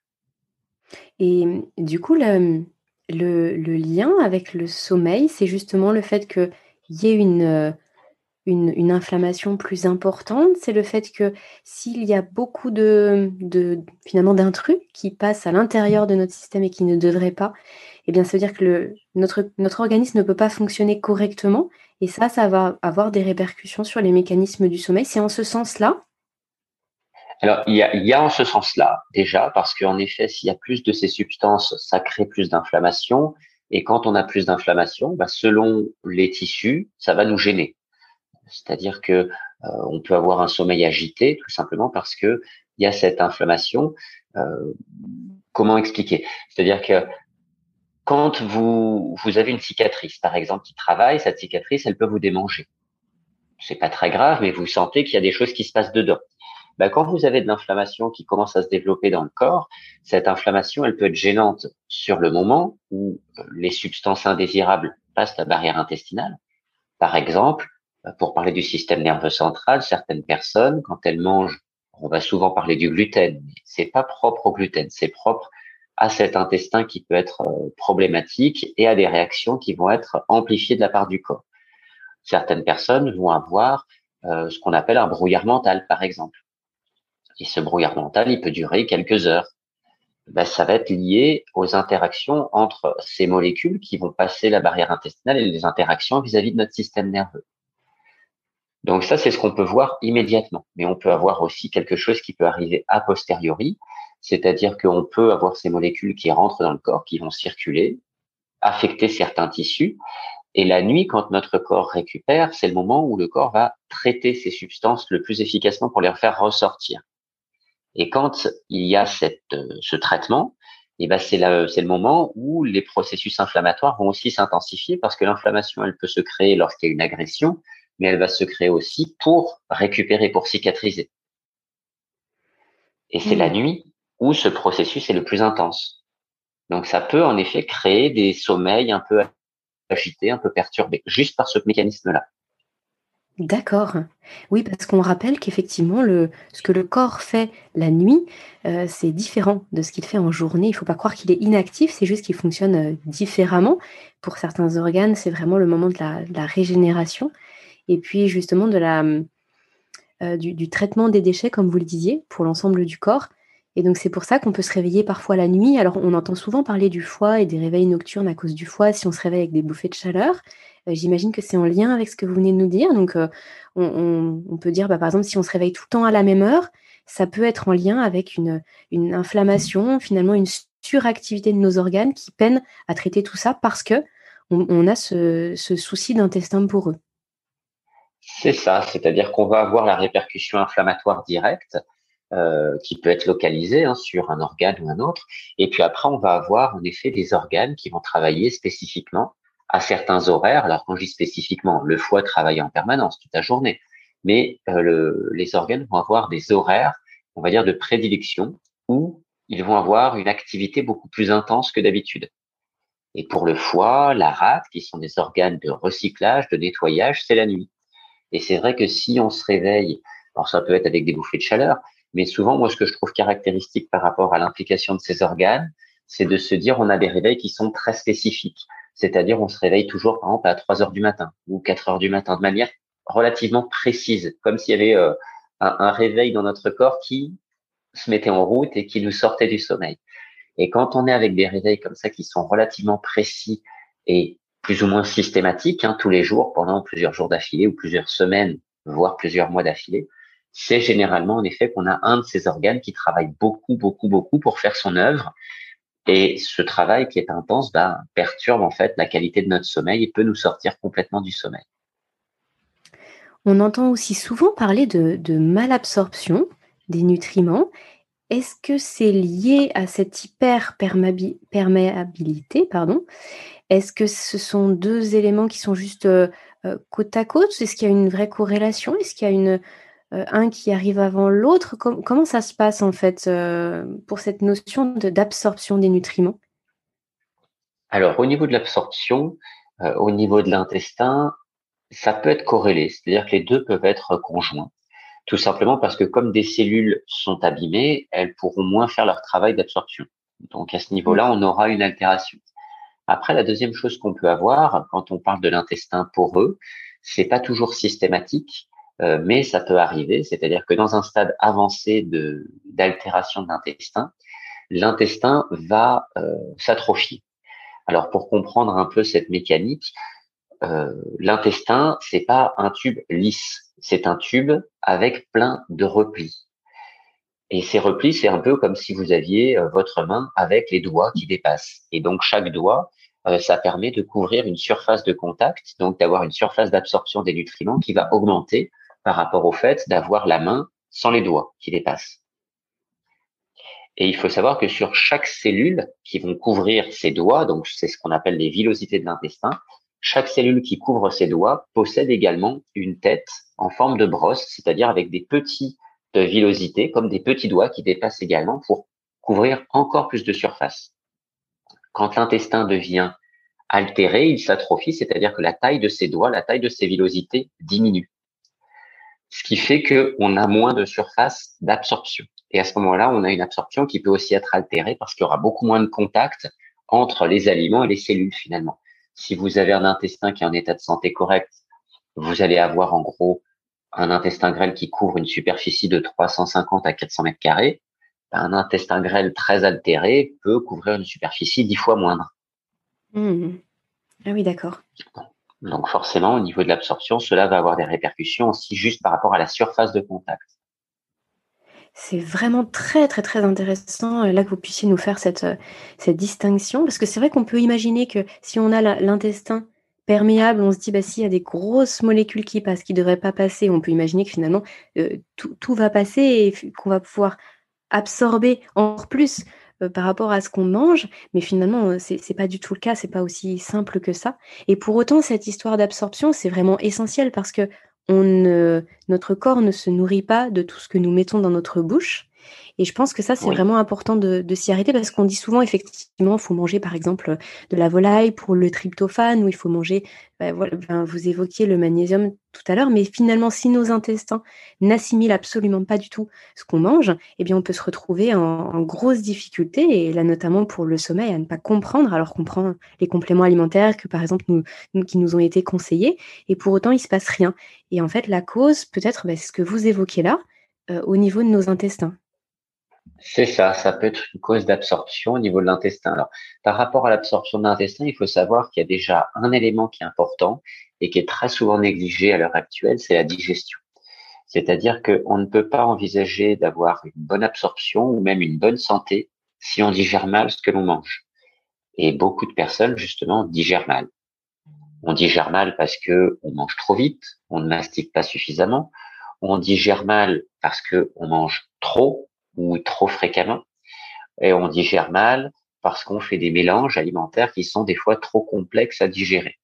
Et du coup, le, le, lien avec le sommeil, c'est justement le fait qu'il y ait une, une, inflammation plus importante, c'est le fait que s'il y a beaucoup de, finalement d'intrus qui passent à l'intérieur de notre système et qui ne devraient pas, eh bien ça veut dire que notre, organisme ne peut pas fonctionner correctement et ça, ça va avoir des répercussions sur les mécanismes du sommeil. C'est en ce sens-là? Alors, il y a, il y a en ce sens-là, déjà, parce qu'en effet, s'il y a plus de ces substances, ça crée plus d'inflammation. Et quand on a plus d'inflammation, bah, selon les tissus, ça va nous gêner. C'est-à-dire que euh, on peut avoir un sommeil agité tout simplement parce que il y a cette inflammation. Euh, comment expliquer? C'est-à-dire que quand vous vous avez une cicatrice, par exemple, qui travaille, cette cicatrice, elle peut vous démanger. C'est pas très grave, mais vous sentez qu'il y a des choses qui se passent dedans. Ben, quand vous avez de l'inflammation qui commence à se développer dans le corps, cette inflammation, elle peut être gênante sur le moment où les substances indésirables passent la barrière intestinale. Par exemple, pour parler du système nerveux central, certaines personnes, quand elles mangent, on va souvent parler du gluten, mais c'est pas propre au gluten, c'est propre à cet intestin qui peut être euh, problématique et à des réactions qui vont être amplifiées de la part du corps. Certaines personnes vont avoir euh, ce qu'on appelle un brouillard mental, par exemple. Et ce brouillard mental, il peut durer quelques heures. Ben, ça va être lié aux interactions entre ces molécules qui vont passer la barrière intestinale et les interactions vis à -vis de notre système nerveux. Donc ça, c'est ce qu'on peut voir immédiatement. Mais on peut avoir aussi quelque chose qui peut arriver a posteriori, c'est-à-dire qu'on peut avoir ces molécules qui rentrent dans le corps, qui vont circuler, affecter certains tissus. Et la nuit, quand notre corps récupère, c'est le moment où le corps va traiter ces substances le plus efficacement pour les faire ressortir. Et quand il y a cette, euh, ce traitement, et eh ben c'est le moment où les processus inflammatoires vont aussi s'intensifier parce que l'inflammation, elle peut se créer lorsqu'il y a une agression, mais elle va se créer aussi pour récupérer, pour cicatriser. Et c'est la hmm. nuit où ce processus est le plus intense. Donc ça peut en effet créer des sommeils un peu agités, un peu perturbés, juste par ce mécanisme-là. D'accord. Oui, parce qu'on rappelle qu'effectivement, le, ce que le corps fait la nuit, euh, c'est différent de ce qu'il fait en journée. Il ne faut pas croire qu'il est inactif, c'est juste qu'il fonctionne euh, différemment. Pour certains organes, c'est vraiment le moment de la régénération et puis justement de la, euh, du, traitement des déchets, comme vous le disiez, pour l'ensemble du corps. Et donc c'est pour ça qu'on peut se réveiller parfois la nuit. Alors on entend souvent parler du foie et des réveils nocturnes à cause du foie si on se réveille avec des bouffées de chaleur. Euh, j'imagine que c'est en lien avec ce que vous venez de nous dire. Donc euh, on, peut dire, bah, par exemple, si on se réveille tout le temps à la même heure, ça peut être en lien avec une, une inflammation, finalement une suractivité de nos organes qui peine à traiter tout ça parce que on, a ce, ce souci d'intestin pour eux. C'est ça, c'est-à-dire qu'on va avoir la répercussion inflammatoire directe euh, qui peut être localisée hein, sur un organe ou un autre, et puis après on va avoir en effet des organes qui vont travailler spécifiquement à certains horaires. Alors quand je dis spécifiquement, le foie travaille en permanence toute la journée, mais euh, les organes vont avoir des horaires, on va dire de prédilection, où ils vont avoir une activité beaucoup plus intense que d'habitude. Et pour le foie, la rate, qui sont des organes de recyclage, de nettoyage, c'est la nuit. Et c'est vrai que si on se réveille, alors ça peut être avec des bouffées de chaleur, mais souvent, moi, ce que je trouve caractéristique par rapport à l'implication de ces organes, c'est de se dire on a des réveils qui sont très spécifiques. C'est-à-dire, on se réveille toujours, par exemple, à 3 heures du matin ou 4 heures du matin de manière relativement précise, comme s'il y avait euh, un, un, réveil dans notre corps qui se mettait en route et qui nous sortait du sommeil. Et quand on est avec des réveils comme ça qui sont relativement précis et plus ou moins systématique, hein, tous les jours, pendant plusieurs jours d'affilée ou plusieurs semaines, voire plusieurs mois d'affilée, c'est généralement en effet qu'on a un de ces organes qui travaille beaucoup, beaucoup, beaucoup pour faire son œuvre. Et ce travail qui est intense bah, perturbe en fait la qualité de notre sommeil et peut nous sortir complètement du sommeil. On entend aussi souvent parler de, de malabsorption des nutriments. Est-ce que c'est lié à cette hyperperméabilité est-ce que ce sont deux éléments qui sont juste euh, euh, côte à côte? Est-ce qu'il y a une vraie corrélation? Est-ce qu'il y a euh, un qui arrive avant l'autre? Comment ça se passe en fait pour cette notion d'absorption des nutriments? Alors au niveau de l'absorption, au niveau de l'intestin, Ça peut être corrélé, c'est-à-dire que les deux peuvent être conjoints, tout simplement parce que comme des cellules sont abîmées, elles pourront moins faire leur travail d'absorption. Donc à ce niveau-là, on aura une altération. Après, la deuxième chose qu'on peut avoir quand on parle de l'intestin poreux, c'est pas toujours systématique, euh, mais ça peut arriver. C'est-à-dire que dans un stade avancé d'altération de l'intestin, l'intestin va euh, s'atrophier. Alors pour comprendre un peu cette mécanique, euh, l'intestin c'est pas un tube lisse, c'est un tube avec plein de replis. Et ces replis, c'est un peu comme si vous aviez euh, votre main avec les doigts qui dépassent. Et donc chaque doigt, euh, ça permet de couvrir une surface de contact, donc d'avoir une surface d'absorption des nutriments qui va augmenter par rapport au fait d'avoir la main sans les doigts qui dépassent. Et il faut savoir que sur chaque cellule qui vont couvrir ces doigts, donc c'est ce qu'on appelle les villosités de l'intestin, chaque cellule qui couvre ces doigts possède également une tête en forme de brosse, c'est-à-dire avec des petits de villosité, comme des petits doigts qui dépassent également pour couvrir encore plus de surface. Quand l'intestin devient altéré, il s'atrophie, c'est-à-dire que la taille de ses doigts, la taille de ses villosités diminue. Ce qui fait qu'on a moins de surface d'absorption. Et à ce moment-là, on a une absorption qui peut aussi être altérée parce qu'il y aura beaucoup moins de contact entre les aliments et les cellules finalement. Si vous avez un intestin qui est en état de santé correct, vous allez avoir en gros un intestin grêle qui couvre une superficie de 350 à 400 mètres carrés, un intestin grêle très altéré peut couvrir une superficie dix fois moindre. Mmh. Ah oui, d'accord. Donc forcément, au niveau de l'absorption, cela va avoir des répercussions aussi juste par rapport à la surface de contact. C'est vraiment très très très intéressant euh, là que vous puissiez nous faire cette, euh, cette distinction, parce que c'est vrai qu'on peut imaginer que si on a l'intestin perméable, on se dit, bah, s'il y a des grosses molécules qui passent, qui ne devraient pas passer, on peut imaginer que finalement, euh, tout, va passer et qu'on va pouvoir absorber encore plus par rapport à ce qu'on mange, mais finalement, ce n'est pas du tout le cas, c'est pas aussi simple que ça. Et pour autant, cette histoire d'absorption, c'est vraiment essentiel parce que notre corps ne se nourrit pas de tout ce que nous mettons dans notre bouche. Et je pense que ça, c'est vraiment important de, s'y arrêter parce qu'on dit souvent, effectivement, il faut manger, par exemple, de la volaille pour le tryptophane ou il faut manger, bah, voilà, ben, vous évoquiez le magnésium tout à l'heure, mais finalement, si nos intestins n'assimilent absolument pas du tout ce qu'on mange, eh bien, on peut se retrouver en, grosse difficulté et là, notamment pour le sommeil, à ne pas comprendre alors qu'on prend les compléments alimentaires que, par exemple, nous, qui nous ont été conseillés et pour autant, il se passe rien. Et en fait, la cause, peut-être, bah, c'est ce que vous évoquez là, euh, au niveau de nos intestins. C'est ça, ça peut être une cause d'absorption au niveau de l'intestin. Alors, par rapport à l'absorption de l'intestin, il faut savoir qu'il y a déjà un élément qui est important et qui est très souvent négligé à l'heure actuelle, c'est la digestion. C'est-à-dire qu'on ne peut pas envisager d'avoir une bonne absorption ou même une bonne santé si on digère mal ce que l'on mange. Et beaucoup de personnes, justement, digèrent mal. On digère mal parce que on mange trop vite, on ne mastique pas suffisamment, on digère mal parce que on mange trop, ou trop fréquemment. Et on digère mal parce qu'on fait des mélanges alimentaires qui sont des fois trop complexes à digérer.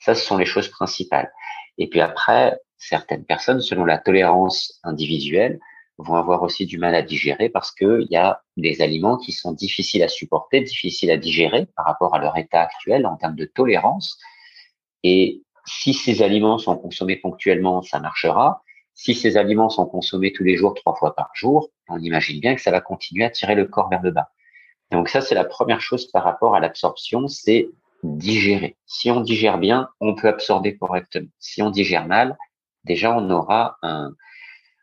Ça, ce sont les choses principales. Et puis après, certaines personnes, selon la tolérance individuelle, vont avoir aussi du mal à digérer parce qu'il y a des aliments qui sont difficiles à supporter, difficiles à digérer par rapport à leur état actuel en termes de tolérance. Et si ces aliments sont consommés ponctuellement, ça marchera. Si ces aliments sont consommés tous les jours, trois fois par jour, on imagine bien que ça va continuer à tirer le corps vers le bas. Donc ça, c'est la première chose par rapport à l'absorption, c'est digérer. Si on digère bien, on peut absorber correctement. Si on digère mal, déjà, on aura un,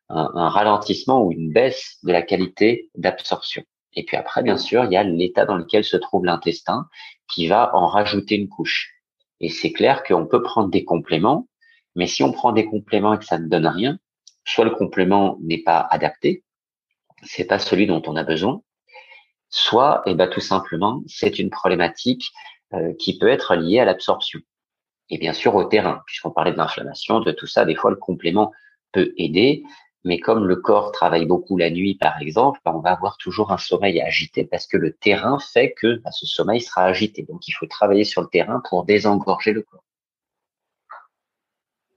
un ralentissement ou une baisse de la qualité d'absorption. Et puis après, bien sûr, il y a l'état dans lequel se trouve l'intestin qui va en rajouter une couche. Et c'est clair qu'on peut prendre des compléments, mais si on prend des compléments et que ça ne donne rien, soit le complément n'est pas adapté, c'est pas celui dont on a besoin, soit, et eh ben, tout simplement, c'est une problématique euh, qui peut être liée à l'absorption. Et bien sûr au terrain, puisqu'on parlait de l'inflammation, de tout ça, des fois le complément peut aider, mais comme le corps travaille beaucoup la nuit, par exemple, ben, on va avoir toujours un sommeil agité parce que le terrain fait que ben, ce sommeil sera agité. Donc il faut travailler sur le terrain pour désengorger le corps.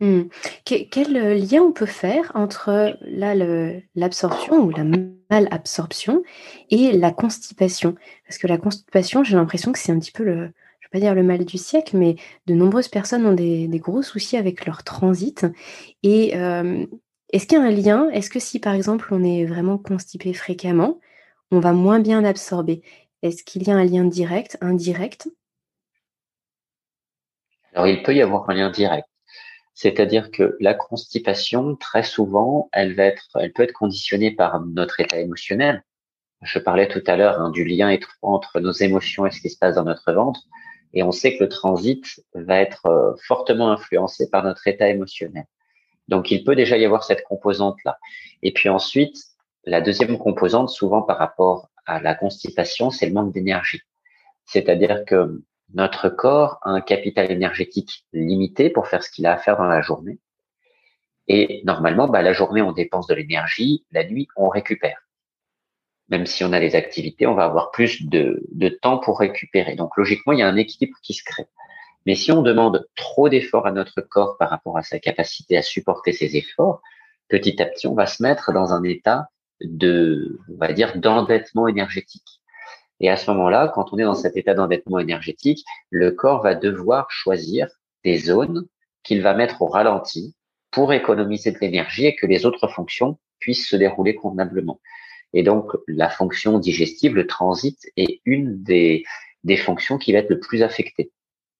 Mmh. quel, euh, lien on peut faire entre l'absorption ou la malabsorption et la constipation? Parce que la constipation, j'ai l'impression que c'est un petit peu le vais pas dire le mal du siècle, mais de nombreuses personnes ont des, gros soucis avec leur transit. Et est-ce qu'il y a un lien? Est-ce que si par exemple on est vraiment constipé fréquemment, on va moins bien absorber Est-ce qu'il y a un lien direct, indirect? Alors il peut y avoir un lien direct. C'est-à-dire que la constipation, très souvent, elle va être, elle peut être conditionnée par notre état émotionnel. Je parlais tout à l'heure hein, du lien étroit entre nos émotions et ce qui se passe dans notre ventre. Et on sait que le transit va être euh, fortement influencé par notre état émotionnel. Donc, il peut déjà y avoir cette composante-là. Et puis ensuite, la deuxième composante, souvent par rapport à la constipation, c'est le manque d'énergie. C'est-à-dire que notre corps a un capital énergétique limité pour faire ce qu'il a à faire dans la journée. Et normalement, bah, la journée, on dépense de l'énergie, la nuit, on récupère. Même si on a des activités, on va avoir plus de, de temps pour récupérer. Donc logiquement, il y a un équilibre qui se crée. Mais si on demande trop d'efforts à notre corps par rapport à sa capacité à supporter ces efforts, petit à petit, on va se mettre dans un état de, on va dire, d'endettement énergétique. Et à ce moment-là, quand on est dans cet état d'endettement énergétique, le corps va devoir choisir des zones qu'il va mettre au ralenti pour économiser de l'énergie et que les autres fonctions puissent se dérouler convenablement. Et donc, la fonction digestive, le transit, est une des, des fonctions qui va être le plus affectée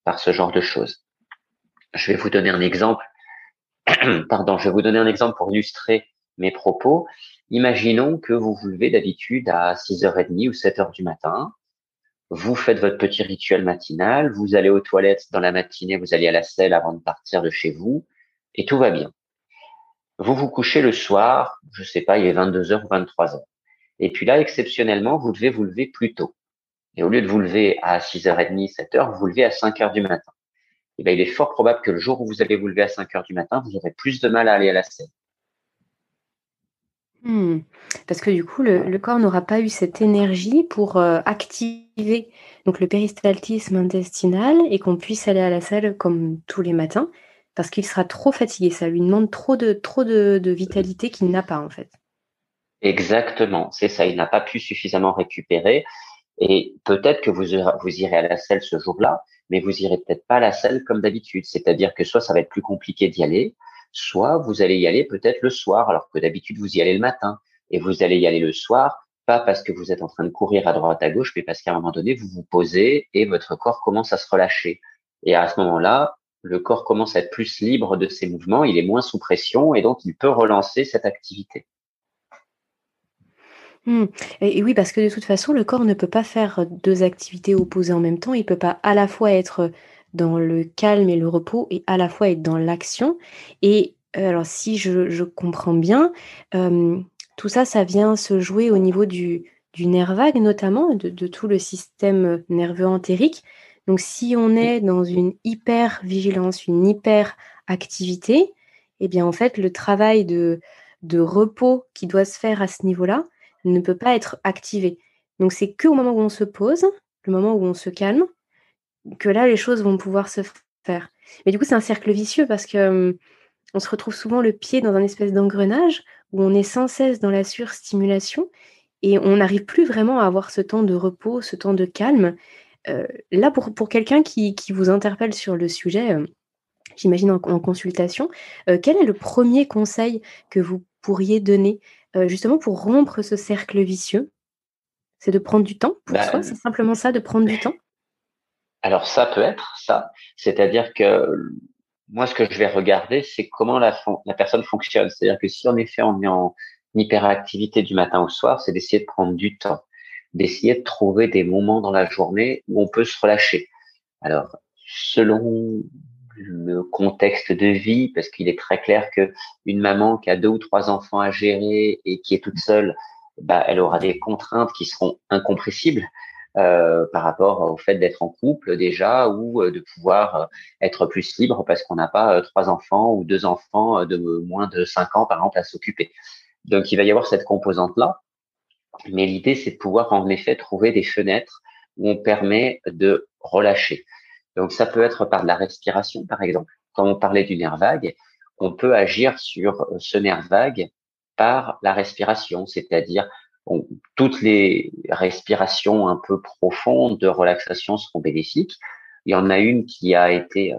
par ce genre de choses. Je vais vous donner un exemple. Pardon, je vais vous donner un exemple pour illustrer mes propos. Imaginons que vous vous levez d'habitude à 6h30 ou 7h du matin. Vous faites votre petit rituel matinal, vous allez aux toilettes dans la matinée, vous allez à la selle avant de partir de chez vous, et tout va bien. Vous vous couchez le soir, je sais pas, il est 22h ou 23h. Et puis là, exceptionnellement, vous devez vous lever plus tôt. Et au lieu de vous lever à 6h30, 7h, vous vous levez à 5h du matin. Et eh bien, il est fort probable que le jour où vous allez vous lever à 5h du matin, vous aurez plus de mal à aller à la selle. Hmm. Parce que du coup, le, corps n'aura pas eu cette énergie pour euh, activer donc le péristaltisme intestinal et qu'on puisse aller à la salle comme tous les matins, parce qu'il sera trop fatigué. Ça lui demande trop de, trop de, vitalité qu'il n'a pas en fait. Exactement, c'est ça. Il n'a pas pu suffisamment récupérer. Et peut-être que vous, vous irez à la selle ce jour-là, mais vous irez peut-être pas à la selle comme d'habitude. C'est-à-dire que soit ça va être plus compliqué d'y aller, soit vous allez y aller peut-être le soir, alors que d'habitude vous y allez le matin. Et vous allez y aller le soir, pas parce que vous êtes en train de courir à droite à gauche, mais parce qu'à un moment donné, vous vous posez et votre corps commence à se relâcher. Et à ce moment-là, le corps commence à être plus libre de ses mouvements, il est moins sous pression et donc il peut relancer cette activité. Mmh. Et, oui, parce que de toute façon, le corps ne peut pas faire deux activités opposées en même temps. Il peut pas à la fois être dans le calme et le repos et à la fois être dans l'action. Et euh, alors, si je, comprends bien, tout ça, ça vient se jouer au niveau du, du nerf vague, notamment, de, tout le système nerveux entérique. Donc, si on est dans une hyper vigilance, une hyper activité, eh bien, en fait, le travail de, de repos qui doit se faire à ce niveau-là ne peut pas être activé. Donc, c'est que au moment où on se pose, le moment où on se calme, que là, les choses vont pouvoir se faire. Mais du coup, c'est un cercle vicieux parce que on se retrouve souvent le pied dans un espèce d'engrenage où on est sans cesse dans la surstimulation et on n'arrive plus vraiment à avoir ce temps de repos, ce temps de calme. Euh, là, pour, pour quelqu'un qui, qui, vous interpelle sur le sujet, euh, j'imagine en, consultation, euh, quel est le premier conseil que vous pourriez donner justement pour rompre ce cercle vicieux? C'est de prendre du temps pour bah, soi C'est simplement ça, de prendre du temps? Alors ça peut être ça, c'est-à-dire que moi ce que je vais regarder, c'est comment la, personne fonctionne. C'est-à-dire que si en effet on est en hyperactivité du matin au soir, c'est d'essayer de prendre du temps, d'essayer de trouver des moments dans la journée où on peut se relâcher. Alors selon le contexte de vie, parce qu'il est très clair que une maman qui a deux ou trois enfants à gérer et qui est toute seule, bah, elle aura des contraintes qui seront incompressibles. Euh, par rapport au fait d'être en couple déjà ou euh, de pouvoir euh, être plus libre parce qu'on n'a pas trois enfants ou deux enfants de moins de cinq ans par exemple à s'occuper. Donc il va y avoir cette composante là, mais l'idée c'est de pouvoir en effet trouver des fenêtres où on permet de relâcher. Donc ça peut être par de la respiration par exemple. Quand on parlait du nerf vague, on peut agir sur ce nerf vague par la respiration, c'est-à-dire toutes les respirations un peu profondes de relaxation seront bénéfiques. Il y en a une qui a été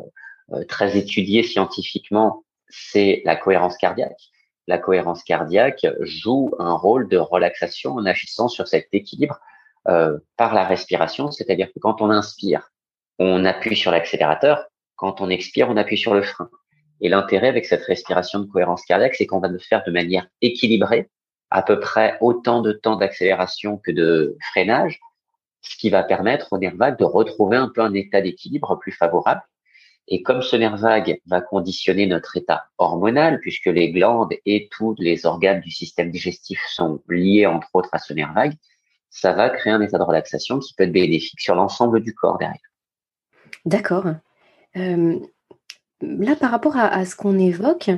très étudiée scientifiquement, c'est la cohérence cardiaque. La cohérence cardiaque joue un rôle de relaxation en agissant sur cet équilibre par la respiration, c'est-à-dire que quand on inspire, on appuie sur l'accélérateur, quand on expire, on appuie sur le frein. Et l'intérêt avec cette respiration de cohérence cardiaque, c'est qu'on va le faire de manière équilibrée, à peu près autant de temps d'accélération que de freinage, ce qui va permettre au nerf vague de retrouver un peu un état d'équilibre plus favorable. Et comme ce nerf vague va conditionner notre état hormonal, puisque les glandes et tous les organes du système digestif sont liés entre autres à ce nerf vague, ça va créer un état de relaxation qui peut être bénéfique sur l'ensemble du corps derrière. D'accord. Euh, là, par rapport à, ce qu'on évoque,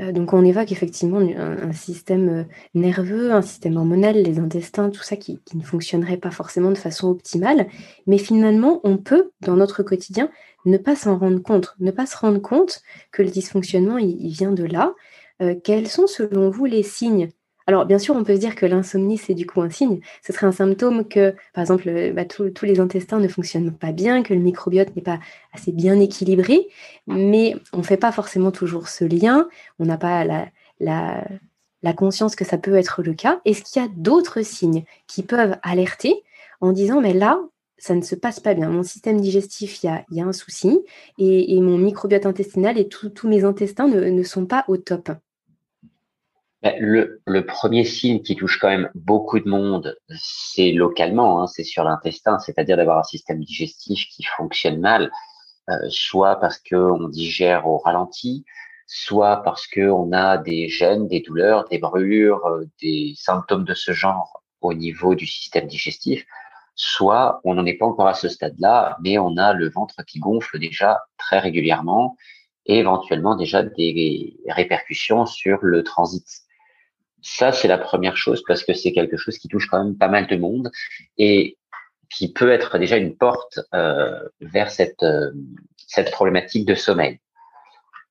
donc on évoque effectivement un, système euh, nerveux, un système hormonal, les intestins, tout ça qui, ne fonctionnerait pas forcément de façon optimale, mais finalement on peut, dans notre quotidien, ne pas s'en rendre compte, ne pas se rendre compte que le dysfonctionnement, il, vient de là. quels sont selon vous les signes alors, bien sûr, on peut se dire que l'insomnie, c'est du coup un signe. Ce serait un symptôme que, par exemple, bah, tous les intestins ne fonctionnent pas bien, que le microbiote n'est pas assez bien équilibré, mais on ne fait pas forcément toujours ce lien. On n'a pas la, conscience que ça peut être le cas. Est-ce qu'il y a d'autres signes qui peuvent alerter en disant, mais là, ça ne se passe pas bien? Mon système digestif, il y a, un souci, et, mon microbiote intestinal et tous mes intestins ne sont pas au top. Ben, le, premier signe qui touche quand même beaucoup de monde, c'est localement, hein, c'est sur l'intestin, c'est-à-dire d'avoir un système digestif qui fonctionne mal, euh, soit parce qu'on digère au ralenti, soit parce qu'on a des gènes, des douleurs, des brûlures, euh, des symptômes de ce genre au niveau du système digestif, soit on n'en est pas encore à ce stade-là, mais on a le ventre qui gonfle déjà très régulièrement et éventuellement déjà des répercussions sur le transit ça, c'est la première chose parce que c'est quelque chose qui touche quand même pas mal de monde et qui peut être déjà une porte euh, vers cette, euh, cette problématique de sommeil.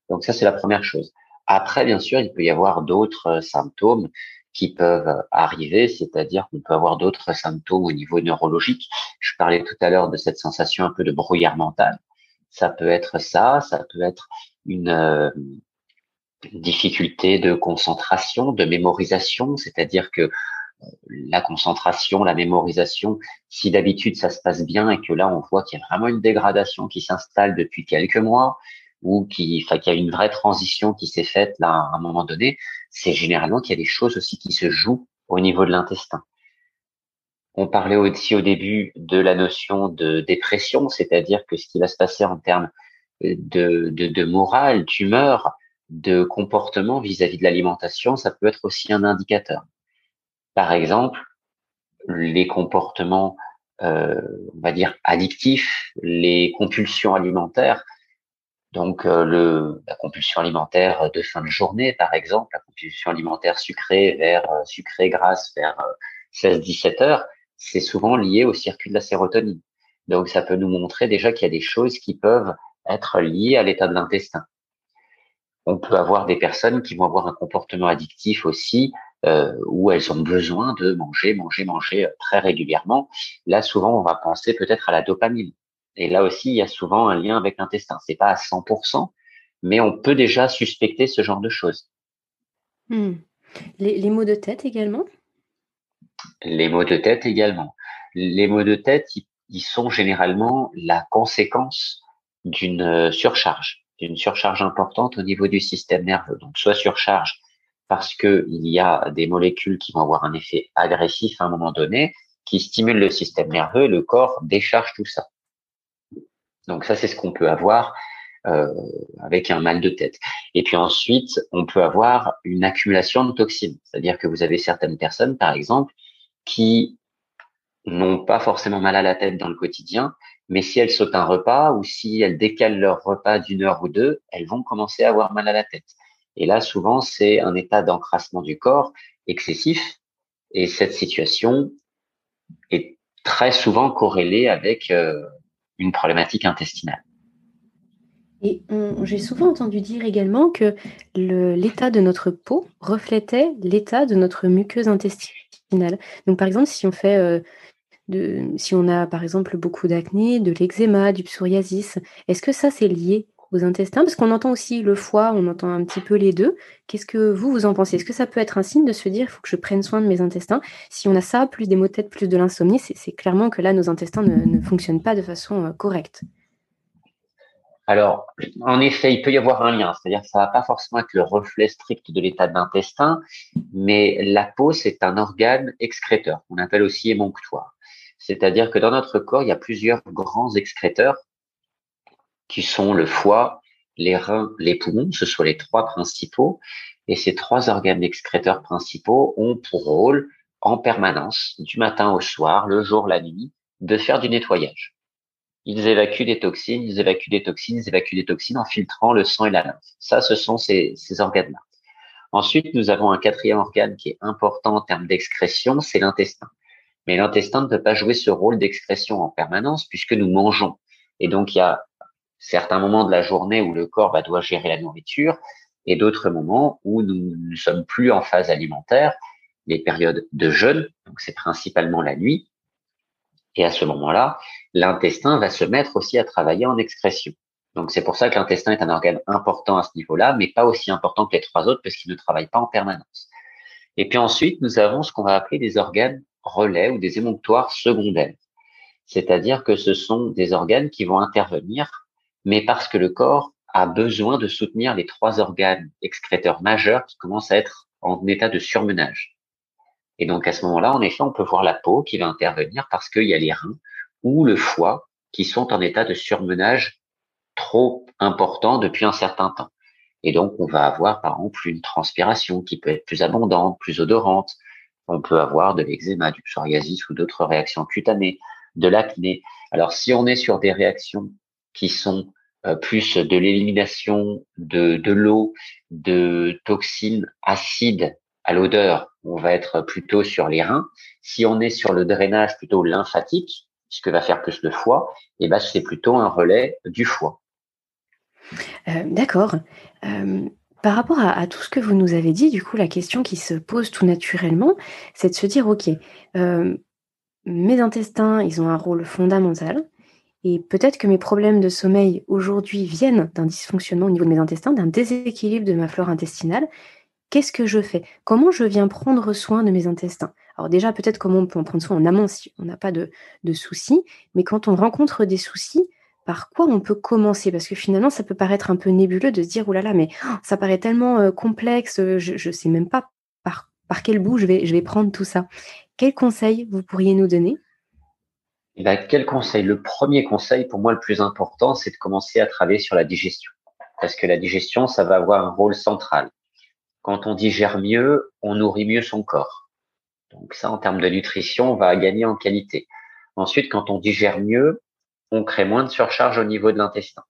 Donc ça, c'est la première chose. Après, bien sûr, il peut y avoir d'autres euh, symptômes qui peuvent arriver, c'est-à-dire qu'on peut avoir d'autres symptômes au niveau neurologique. Je parlais tout à l'heure de cette sensation un peu de brouillard mental. Ça peut être ça, ça peut être une, difficulté de concentration, de mémorisation, c'est-à-dire que euh, la concentration, la mémorisation, si d'habitude ça se passe bien et que là on voit qu'il y a vraiment une dégradation qui s'installe depuis quelques mois ou qu'il y a une vraie transition qui s'est faite là à un moment donné, c'est généralement qu'il y a des choses aussi qui se jouent au niveau de l'intestin. On parlait aussi au début de la notion de dépression, c'est-à-dire que ce qui va se passer en termes de, de, de morale, d'humeur, de comportement vis-à-vis de l'alimentation, ça peut être aussi un indicateur. Par exemple, les comportements, euh, on va dire, addictifs, les compulsions alimentaires, donc euh, la compulsion alimentaire de fin de journée, par exemple, la compulsion alimentaire sucrée vers euh, sucrée grasse vers 16-17 heures, c'est souvent lié au circuit de la sérotonine. Donc ça peut nous montrer déjà qu'il y a des choses qui peuvent être liées à l'état de l'intestin. On peut avoir des personnes qui vont avoir un comportement addictif aussi, euh, où elles ont besoin de manger, manger, manger euh, très régulièrement. Là, souvent, on va penser peut-être à la dopamine. Et là aussi, il y a souvent un lien avec l'intestin. C'est pas à 100%, mais on peut déjà suspecter ce genre de choses. Hmm. Les, maux de tête également? Les maux de tête également. Les maux de tête, ils sont généralement la conséquence d'une euh, surcharge une surcharge importante au niveau du système nerveux. Donc, soit surcharge parce qu'il y a des molécules qui vont avoir un effet agressif à un moment donné, qui stimulent le système nerveux le corps décharge tout ça. Donc ça, c'est ce qu'on peut avoir euh, avec un mal de tête. Et puis ensuite, on peut avoir une accumulation de toxines. C'est-à-dire que vous avez certaines personnes, par exemple, qui n'ont pas forcément mal à la tête dans le quotidien, mais si elles sautent un repas ou si elles décalent leur repas d'une heure ou deux, elles vont commencer à avoir mal à la tête. Et là, souvent, c'est un état d'encrassement du corps excessif. Et cette situation est très souvent corrélée avec euh, une problématique intestinale. Et j'ai souvent entendu dire également que l'état de notre peau reflétait l'état de notre muqueuse intestinale. Donc, par exemple, si on fait euh, si on a par exemple beaucoup d'acné, de l'eczéma, du psoriasis, est-ce que ça c'est lié aux intestins? Parce qu'on entend aussi le foie, on entend un petit peu les deux. Qu'est-ce que vous, vous en pensez? Est-ce que ça peut être un signe de se dire, il faut que je prenne soin de mes intestins? Si on a ça, plus des maux de tête, plus de l'insomnie, c'est clairement que là, nos intestins ne, fonctionnent pas de façon euh, correcte. Alors, en effet, il peut y avoir un lien, c'est-à-dire que ça va pas forcément être le reflet strict de l'état de l'intestin, mais la peau, c'est un organe excréteur, qu'on appelle aussi émonctoire. C'est-à-dire que dans notre corps, il y a plusieurs grands excréteurs qui sont le foie, les reins, les poumons, ce sont les trois principaux. Et ces trois organes excréteurs principaux ont pour rôle, en permanence, du matin au soir, le jour, la nuit, de faire du nettoyage. Ils évacuent des toxines, ils évacuent des toxines, ils évacuent des toxines en filtrant le sang et la lymphe. Ça, ce sont ces, ces organes-là. Ensuite, nous avons un quatrième organe qui est important en termes d'excrétion, c'est l'intestin. Mais l'intestin ne peut pas jouer ce rôle d'excrétion en permanence puisque nous mangeons. Et donc, il y a certains moments de la journée où le corps bah, doit gérer la nourriture et d'autres moments où nous ne sommes plus en phase alimentaire, les périodes de jeûne, donc c'est principalement la nuit. Et à ce moment-là, l'intestin va se mettre aussi à travailler en excrétion. Donc c'est pour ça que l'intestin est un organe important à ce niveau-là, mais pas aussi important que les trois autres parce qu'il ne travaille pas en permanence. Et puis ensuite, nous avons ce qu'on va appeler des organes relais ou des émonctoires secondaires. C'est-à-dire que ce sont des organes qui vont intervenir mais parce que le corps a besoin de soutenir les trois organes excréteurs majeurs qui commencent à être en état de surmenage. Et donc à ce moment-là, en effet, on peut voir la peau qui va intervenir parce qu'il y a les reins ou le foie qui sont en état de surmenage trop important depuis un certain temps. Et donc on va avoir par exemple une transpiration qui peut être plus abondante, plus odorante. On peut avoir de l'eczéma, du psoriasis ou d'autres réactions cutanées, de l'acné. Alors si on est sur des réactions qui sont euh, plus de l'élimination de, de l'eau, de toxines acides à l'odeur, on va être plutôt sur les reins. Si on est sur le drainage plutôt lymphatique, ce que va faire plus le foie, et eh ben c'est plutôt un relais du foie. Euh, d'accord. Euh, par rapport à, tout ce que vous nous avez dit, du coup, la question qui se pose tout naturellement, c'est de se dire, OK, mes intestins, ils ont un rôle fondamental. Et peut-être que mes problèmes de sommeil aujourd'hui viennent d'un dysfonctionnement au niveau de mes intestins, d'un déséquilibre de ma flore intestinale. Qu'est-ce que je fais? Comment je viens prendre soin de mes intestins? Alors déjà, peut-être comment on peut en prendre soin en amont si on n'a pas de, soucis, mais quand on rencontre des soucis, par quoi on peut commencer? Parce que finalement, ça peut paraître un peu nébuleux de se dire, oh là là, mais ça paraît tellement complexe, je ne sais même pas par, quel bout je vais, prendre tout ça. Quels conseils vous pourriez nous donner? Et ben, quel conseil? Le premier conseil, pour moi, le plus important, c'est de commencer à travailler sur la digestion. Parce que la digestion, ça va avoir un rôle central. Quand on digère mieux, on nourrit mieux son corps. Donc ça, en termes de nutrition, on va gagner en qualité. Ensuite, quand on digère mieux, on crée moins de surcharge au niveau de l'intestin.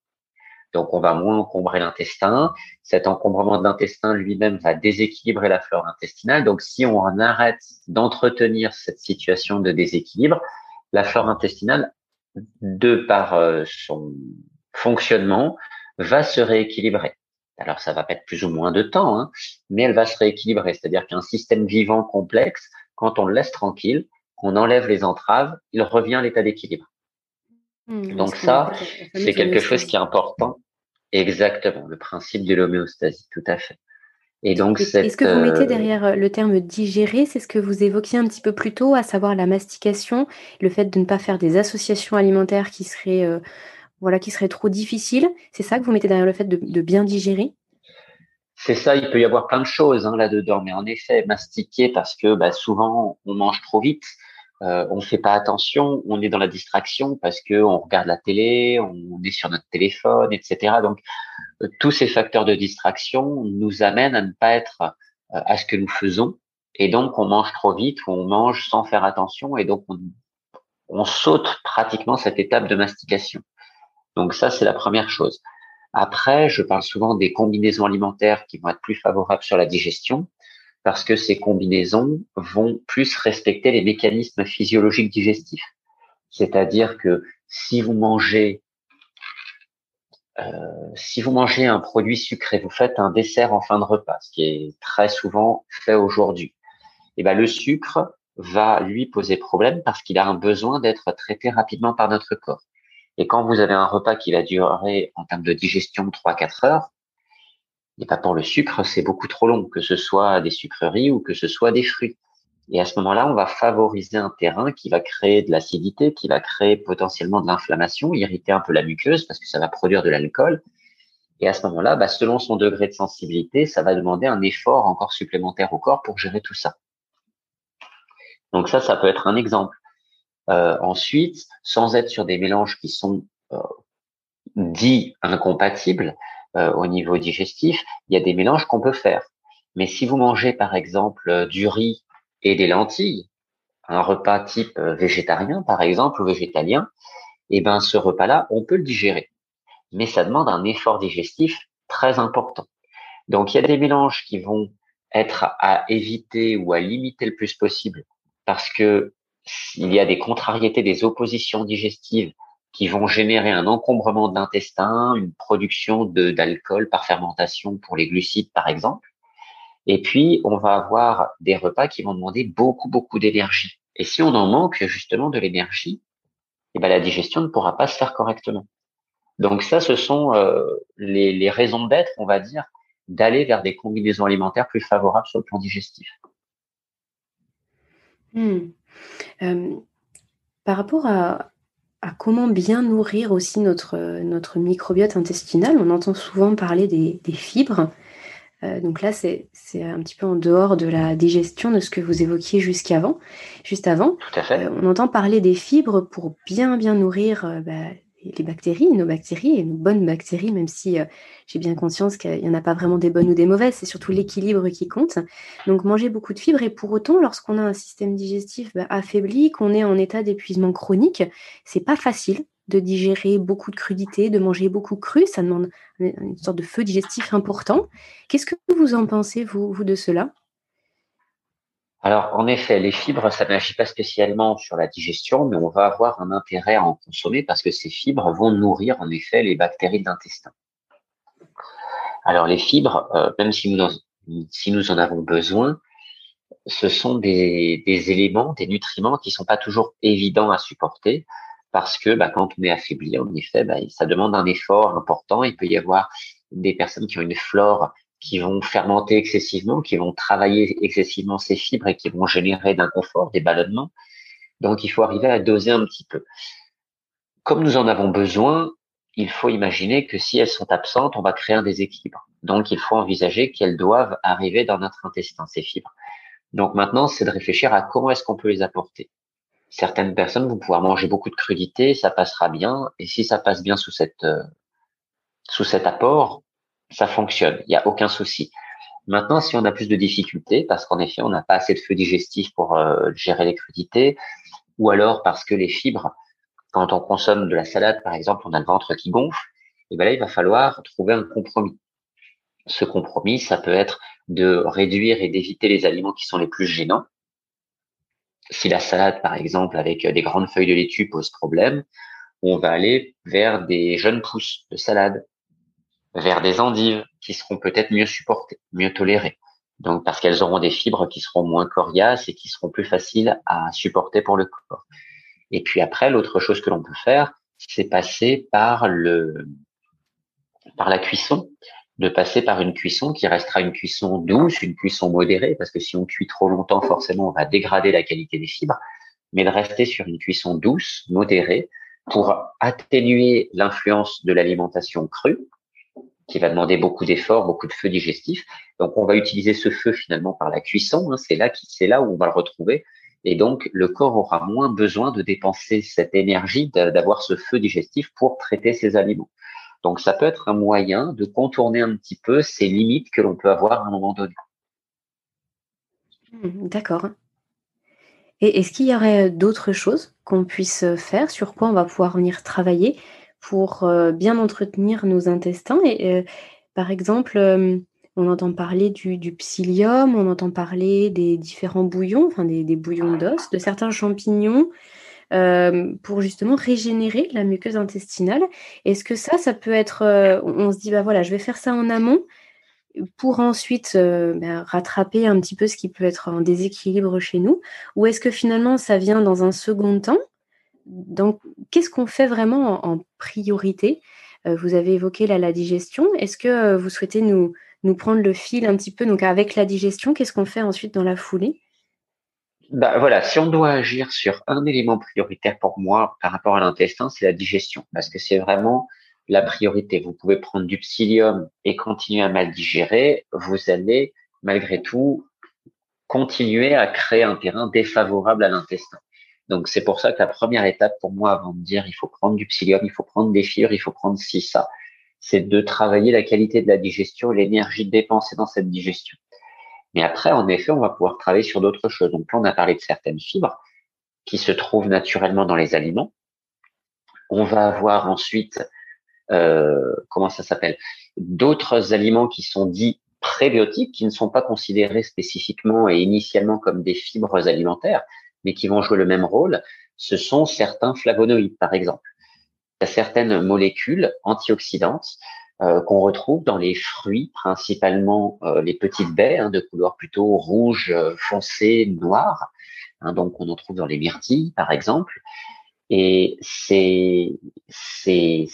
Donc on va moins encombrer l'intestin. Cet encombrement de l'intestin lui-même va déséquilibrer la flore intestinale. Donc si on arrête d'entretenir cette situation de déséquilibre, la flore intestinale, de par euh, son fonctionnement, va se rééquilibrer. Alors ça va être plus ou moins de temps, hein, mais elle va se rééquilibrer. C'est-à-dire qu'un système vivant complexe, quand on le laisse tranquille, qu'on enlève les entraves, il revient à l'état d'équilibre. Hmm, Donc ça, c'est quelque chose qui est important. Exactement, le principe de l'homéostasie, tout à fait. Et donc, ce que vous mettez euh, derrière euh, le terme digérer, c'est ce que vous évoquiez un petit peu plus tôt, à savoir la mastication, le fait de ne pas faire des associations alimentaires qui seraient, euh, voilà, qui seraient trop difficiles. C'est ça que vous mettez derrière le fait de, bien digérer? C'est ça, il peut y avoir plein de choses hein, là-dedans, mais en effet, mastiquer parce que bah, souvent on mange trop vite, euh, on fait pas attention, on est dans la distraction parce que on regarde la télé, on est sur notre téléphone, etc. Donc euh, tous ces facteurs de distraction nous amènent à ne pas être euh, à ce que nous faisons, et donc on mange trop vite ou on mange sans faire attention, et donc on, on saute pratiquement cette étape de mastication. Donc ça c'est la première chose. Après, je parle souvent des combinaisons alimentaires qui vont être plus favorables sur la digestion parce que ces combinaisons vont plus respecter les mécanismes physiologiques digestifs. C'est-à-dire que si vous mangez euh, si vous mangez un produit sucré, vous faites un dessert en fin de repas, ce qui est très souvent fait aujourd'hui. Et eh ben le sucre va lui poser problème parce qu'il a un besoin d'être traité rapidement par notre corps. Et quand vous avez un repas qui va durer en termes de digestion 3-4 heures, et pas pour le sucre, c'est beaucoup trop long, que ce soit des sucreries ou que ce soit des fruits. Et à ce moment-là, on va favoriser un terrain qui va créer de l'acidité, qui va créer potentiellement de l'inflammation, irriter un peu la muqueuse parce que ça va produire de l'alcool. Et à ce moment-là, bah, selon son degré de sensibilité, ça va demander un effort encore supplémentaire au corps pour gérer tout ça. Donc ça, ça peut être un exemple. Euh, ensuite, sans être sur des mélanges qui sont euh, dits incompatibles euh, au niveau digestif, il y a des mélanges qu'on peut faire. Mais si vous mangez par exemple du riz et des lentilles, un repas type végétarien par exemple ou végétalien, eh ben ce repas-là, on peut le digérer. Mais ça demande un effort digestif très important. Donc il y a des mélanges qui vont être à éviter ou à limiter le plus possible parce que il y a des contrariétés, des oppositions digestives qui vont générer un encombrement de l'intestin, une production d'alcool par fermentation pour les glucides, par exemple. Et puis, on va avoir des repas qui vont demander beaucoup, beaucoup d'énergie. Et si on en manque justement de l'énergie, eh ben, la digestion ne pourra pas se faire correctement. Donc ça, ce sont euh, les, raisons d'être, on va dire, d'aller vers des combinaisons alimentaires plus favorables sur le plan digestif. Hmm. par rapport à, comment bien nourrir aussi notre, notre microbiote intestinal, on entend souvent parler des, fibres. Euh, donc là, c'est un petit peu en dehors de la digestion de ce que vous évoquiez jusqu'avant, juste avant. Euh, on entend parler des fibres pour bien bien nourrir euh, bah, les bactéries, nos bactéries et nos bonnes bactéries, même si euh, j'ai bien conscience qu'il n'y en a pas vraiment des bonnes ou des mauvaises, c'est surtout l'équilibre qui compte. Donc manger beaucoup de fibres et pour autant, lorsqu'on a un système digestif bah, affaibli, qu'on est en état d'épuisement chronique, c'est pas facile de digérer beaucoup de crudité, de manger beaucoup cru, ça demande une sorte de feu digestif important. Qu'est-ce que vous en pensez, vous de cela? Alors, en effet, les fibres, ça n'agit pas spécialement sur la digestion, mais on va avoir un intérêt à en consommer parce que ces fibres vont nourrir, en effet, les bactéries de l'intestin. Alors, les fibres, euh, même si nous, en, avons besoin, ce sont des, éléments, des nutriments qui sont pas toujours évidents à supporter parce que bah, quand on est affaibli, en effet, bah, ça demande un effort important. Il peut y avoir des personnes qui ont une flore qui vont fermenter excessivement, qui vont travailler excessivement ces fibres et qui vont générer d'inconfort, des ballonnements. Donc, il faut arriver à doser un petit peu. Comme nous en avons besoin, il faut imaginer que si elles sont absentes, on va créer un déséquilibre. Donc, il faut envisager qu'elles doivent arriver dans notre intestin, ces fibres. Donc, maintenant, c'est de réfléchir à comment est-ce qu'on peut les apporter. Certaines personnes vont pouvoir manger beaucoup de crudités, ça passera bien. Et si ça passe bien sous cette, euh, sous cet apport, ça fonctionne, il n'y a aucun souci. Maintenant, si on a plus de difficultés, parce qu'en effet, on n'a pas assez de feu digestif pour euh, gérer les crudités, ou alors parce que les fibres, quand on consomme de la salade, par exemple, on a le ventre qui gonfle, et bien là, il va falloir trouver un compromis. Ce compromis, ça peut être de réduire et d'éviter les aliments qui sont les plus gênants. Si la salade, par exemple, avec des grandes feuilles de laitue pose problème, on va aller vers des jeunes pousses de salade, vers des endives qui seront peut-être mieux supportées, mieux tolérées. Donc parce qu'elles auront des fibres qui seront moins coriaces et qui seront plus faciles à supporter pour le corps. Et puis après, l'autre chose que l'on peut faire, c'est passer par le par la cuisson, de passer par une cuisson qui restera une cuisson douce, une cuisson modérée, parce que si on cuit trop longtemps, forcément, on va dégrader la qualité des fibres, mais de rester sur une cuisson douce, modérée, pour atténuer l'influence de l'alimentation crue, qui va demander beaucoup d'efforts, beaucoup de feu digestif. Donc, on va utiliser ce feu finalement par la cuisson. Hein, c'est là c'est là où on va le retrouver. Et donc, le corps aura moins besoin de dépenser cette énergie, d'avoir ce feu digestif pour traiter ses aliments. Donc, ça peut être un moyen de contourner un petit peu ces limites que l'on peut avoir à un moment donné. Mmh, d'accord. Et est-ce qu'il y aurait d'autres choses qu'on puisse faire, sur quoi on va pouvoir venir travailler? Pour euh, bien entretenir nos intestins. Et euh, par exemple, euh, on entend parler du, psyllium, on entend parler des différents bouillons, enfin des, bouillons d'os, de certains champignons. pour justement régénérer la muqueuse intestinale. Est-ce que ça, ça peut être, on se dit, bah voilà, je vais faire ça en amont, pour ensuite ben, rattraper un petit peu ce qui peut être en déséquilibre chez nous? Ou est-ce que finalement ça vient dans un second temps Donc, qu'est-ce qu'on fait vraiment en, priorité? Vous avez évoqué la digestion. Est-ce que vous souhaitez nous, nous prendre le fil un petit peu Donc, avec la digestion, qu'est-ce qu'on fait ensuite dans la foulée? Bah, voilà, si on doit agir sur un élément prioritaire pour moi par rapport à l'intestin, c'est la digestion, parce que c'est vraiment la priorité. Vous pouvez prendre du psyllium et continuer à mal digérer, vous allez malgré tout continuer à créer un terrain défavorable à l'intestin. Donc c'est pour ça que la première étape pour moi avant de dire il faut prendre du psyllium, il faut prendre des fibres, il faut prendre ci, ça, c'est de travailler la qualité de la digestion, l'énergie dépensée dans cette digestion. Mais après, en effet, on va pouvoir travailler sur d'autres choses. Donc là, on a parlé de certaines fibres qui se trouvent naturellement dans les aliments. On va avoir ensuite euh, comment ça s'appelle D'autres aliments qui sont dits prébiotiques, qui ne sont pas considérés spécifiquement et initialement comme des fibres alimentaires, mais qui vont jouer le même rôle, ce sont certains flavonoïdes, par exemple. Il y a certaines molécules antioxydantes euh, qu'on retrouve dans les fruits, principalement euh, les petites baies, hein, de couleur plutôt rouge, foncé, noire. Hein, donc on en trouve dans les myrtilles, par exemple. Et ces, ces,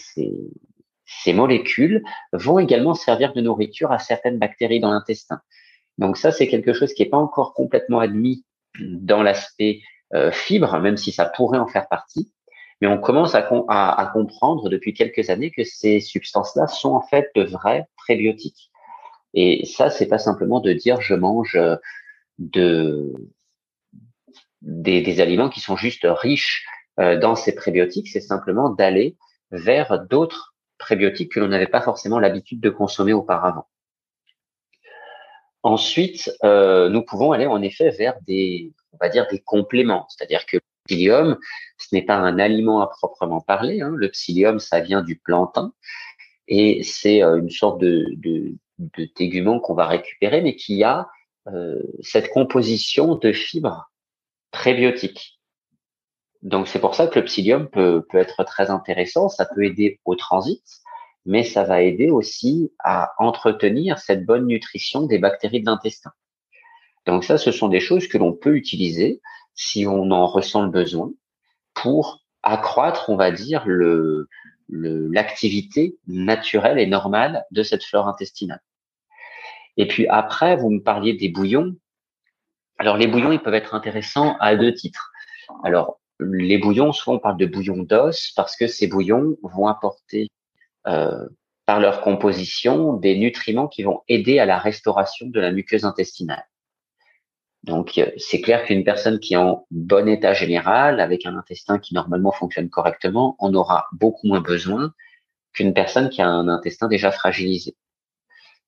ces, molécules vont également servir de nourriture à certaines bactéries dans l'intestin. Donc ça, c'est quelque chose qui n'est pas encore complètement admis dans l'aspect euh, fibre, même si ça pourrait en faire partie. Mais on commence à, comprendre depuis quelques années que ces substances-là sont en fait de vrais prébiotiques. Et ça, c'est pas simplement de dire je mange euh, de, des, des aliments qui sont juste riches euh, dans ces prébiotiques, c'est simplement d'aller vers d'autres prébiotiques que l'on n'avait pas forcément l'habitude de consommer auparavant. Ensuite, euh, nous pouvons aller en effet vers des, on va dire des compléments, c'est-à-dire que le psyllium, ce n'est pas un aliment à proprement parler. Hein. Le psyllium, ça vient du plantain et c'est euh, une sorte de, tégument qu'on va récupérer, mais qui a cette composition de fibres prébiotiques. Donc c'est pour ça que le psyllium peut être très intéressant, ça peut aider au transit, mais ça va aider aussi à entretenir cette bonne nutrition des bactéries de l'intestin. Donc ça, ce sont des choses que l'on peut utiliser si on en ressent le besoin pour accroître, on va dire, le, l'activité naturelle et normale de cette flore intestinale. Et puis après, vous me parliez des bouillons. Alors les bouillons, ils peuvent être intéressants à deux titres. Alors les bouillons, souvent on parle de bouillons d'os parce que ces bouillons vont apporter euh, par leur composition des nutriments qui vont aider à la restauration de la muqueuse intestinale. Donc euh, c'est clair qu'une personne qui est en bon état général, avec un intestin qui normalement fonctionne correctement, en aura beaucoup moins besoin qu'une personne qui a un intestin déjà fragilisé.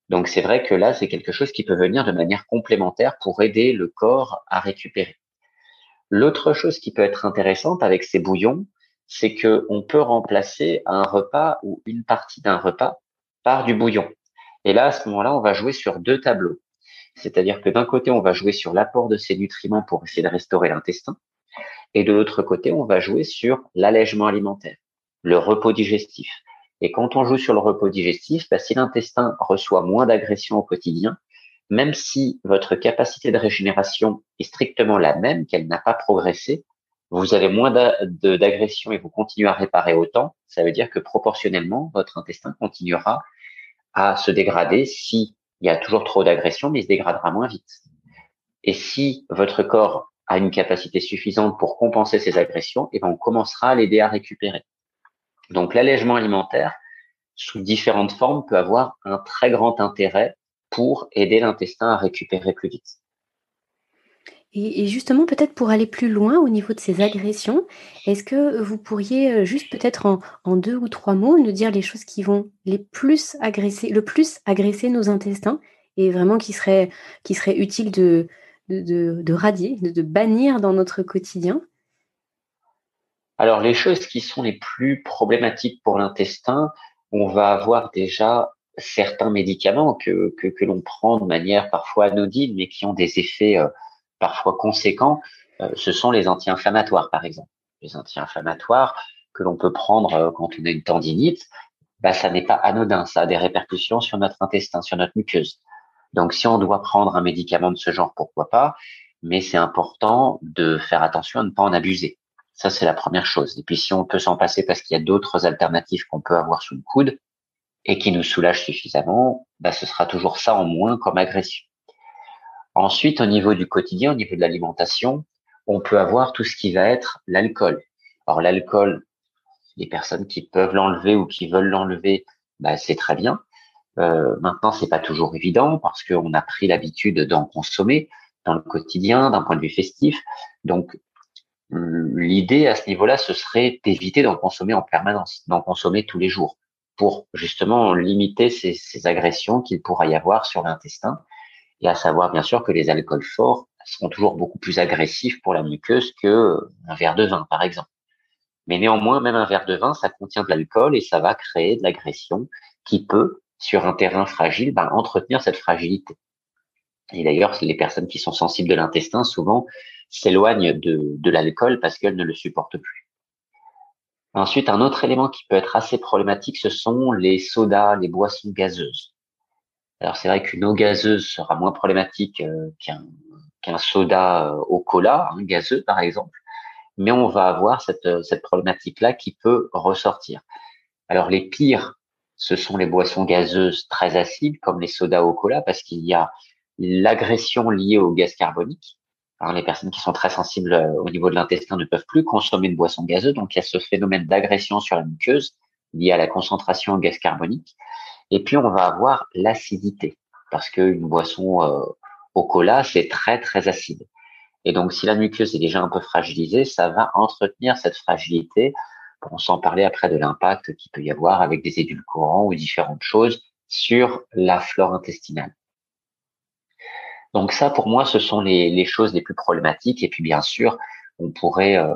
Donc c'est vrai que là, c'est quelque chose qui peut venir de manière complémentaire pour aider le corps à récupérer. L'autre chose qui peut être intéressante avec ces bouillons, c'est que on peut remplacer un repas ou une partie d'un repas par du bouillon. Et là, à ce moment-là, on va jouer sur deux tableaux. C'est-à-dire que d'un côté, on va jouer sur l'apport de ces nutriments pour essayer de restaurer l'intestin. Et de l'autre côté, on va jouer sur l'allègement alimentaire, le repos digestif. Et quand on joue sur le repos digestif, bah, si l'intestin reçoit moins d'agression au quotidien, même si votre capacité de régénération est strictement la même, qu'elle n'a pas progressé, vous avez moins d'agression et vous continuez à réparer autant, ça veut dire que proportionnellement, votre intestin continuera à se dégrader si il y a toujours trop d'agression, mais il se dégradera moins vite. Et si votre corps a une capacité suffisante pour compenser ces agressions, et eh ben on commencera à l'aider à récupérer. Donc l'allègement alimentaire, sous différentes formes, peut avoir un très grand intérêt pour aider l'intestin à récupérer plus vite. Et, justement, peut-être pour aller plus loin au niveau de ces agressions, est-ce que vous pourriez euh, juste peut-être en, deux ou trois mots nous dire les choses qui vont les plus agresser, le plus agresser nos intestins et vraiment qui seraient qui serait utile de, de, radier, de, de bannir dans notre quotidien? Alors les choses qui sont les plus problématiques pour l'intestin, on va avoir déjà certains médicaments que, que, que l'on prend de manière parfois anodine, mais qui ont des effets euh, parfois conséquents, euh, ce sont les anti-inflammatoires, par exemple. Les anti-inflammatoires que l'on peut prendre euh, quand on a une tendinite, bah, ça n'est pas anodin, ça a des répercussions sur notre intestin, sur notre muqueuse. Donc, si on doit prendre un médicament de ce genre, pourquoi pas Mais c'est important de faire attention à ne pas en abuser. Ça, c'est la première chose. Et puis, si on peut s'en passer parce qu'il y a d'autres alternatives qu'on peut avoir sous le coude et qui nous soulagent suffisamment, bah, ce sera toujours ça en moins comme agression. Ensuite, au niveau du quotidien, au niveau de l'alimentation, on peut avoir tout ce qui va être l'alcool. Alors l'alcool, les personnes qui peuvent l'enlever ou qui veulent l'enlever, bah, c'est très bien. Euh, maintenant, c'est pas toujours évident parce qu'on a pris l'habitude d'en consommer dans le quotidien, d'un point de vue festif. Donc, l'idée à ce niveau-là, ce serait d'éviter d'en consommer en permanence, d'en consommer tous les jours, pour justement limiter ces, ces agressions qu'il pourra y avoir sur l'intestin. Et à savoir bien sûr que les alcools forts seront toujours beaucoup plus agressifs pour la muqueuse que un verre de vin, par exemple. Mais néanmoins, même un verre de vin, ça contient de l'alcool et ça va créer de l'agression qui peut, sur un terrain fragile, ben, entretenir cette fragilité. Et d'ailleurs, les personnes qui sont sensibles de l'intestin, souvent, s'éloignent de, de l'alcool parce qu'elles ne le supportent plus. Ensuite, un autre élément qui peut être assez problématique, ce sont les sodas, les boissons gazeuses. Alors c'est vrai qu'une eau gazeuse sera moins problématique euh, qu'un soda euh, au cola, un gazeux par exemple, mais on va avoir cette, euh, cette problématique-là qui peut ressortir. Alors les pires, ce sont les boissons gazeuses très acides comme les sodas au cola parce qu'il y a l'agression liée au gaz carbonique. Alors, les personnes qui sont très sensibles au niveau de l'intestin ne peuvent plus consommer de boissons gazeuses, donc il y a ce phénomène d'agression sur la muqueuse lié à la concentration en gaz carbonique. Et puis, on va avoir l'acidité, parce qu'une boisson euh, au cola, c'est très, très acide. Et donc, si la muqueuse est déjà un peu fragilisée, ça va entretenir cette fragilité. On s'en parler après de l'impact qu'il peut y avoir avec des édulcorants ou différentes choses sur la flore intestinale. Donc ça, pour moi, ce sont les, les choses les plus problématiques. Et puis, bien sûr, on pourrait euh,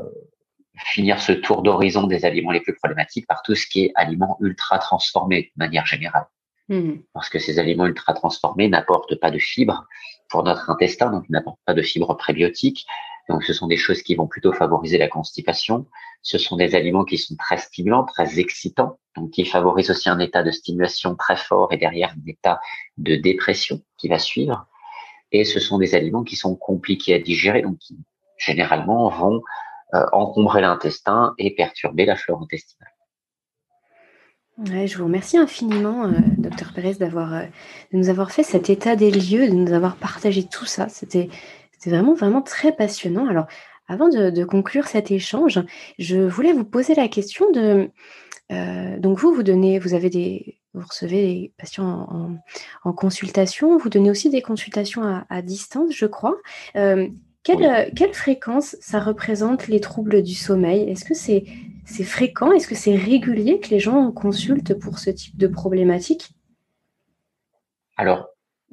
finir ce tour d'horizon des aliments les plus problématiques par tout ce qui est aliments ultra transformés de manière générale. Mmh. Parce que ces aliments ultra transformés n'apportent pas de fibres pour notre intestin, donc n'apportent pas de fibres prébiotiques. Donc ce sont des choses qui vont plutôt favoriser la constipation. Ce sont des aliments qui sont très stimulants, très excitants, donc qui favorisent aussi un état de stimulation très fort et derrière un état de dépression qui va suivre. Et ce sont des aliments qui sont compliqués à digérer, donc qui généralement vont encombrer l'intestin et perturber la flore intestinale. je vous remercie infiniment, euh, docteur Pérez, d'avoir, euh, de nous avoir fait cet état des lieux, de nous avoir partagé tout ça. C'était, vraiment, vraiment très passionnant. Alors, avant de, conclure cet échange, je voulais vous poser la question de, donc vous, vous donnez, vous avez des, vous recevez des patients en, consultation, vous donnez aussi des consultations à, distance, je crois. Euh, quelle, fréquence ça représente les troubles du sommeil? Est-ce que c'est fréquent? Est-ce que c'est régulier que les gens consultent pour ce type de problématique? Alors,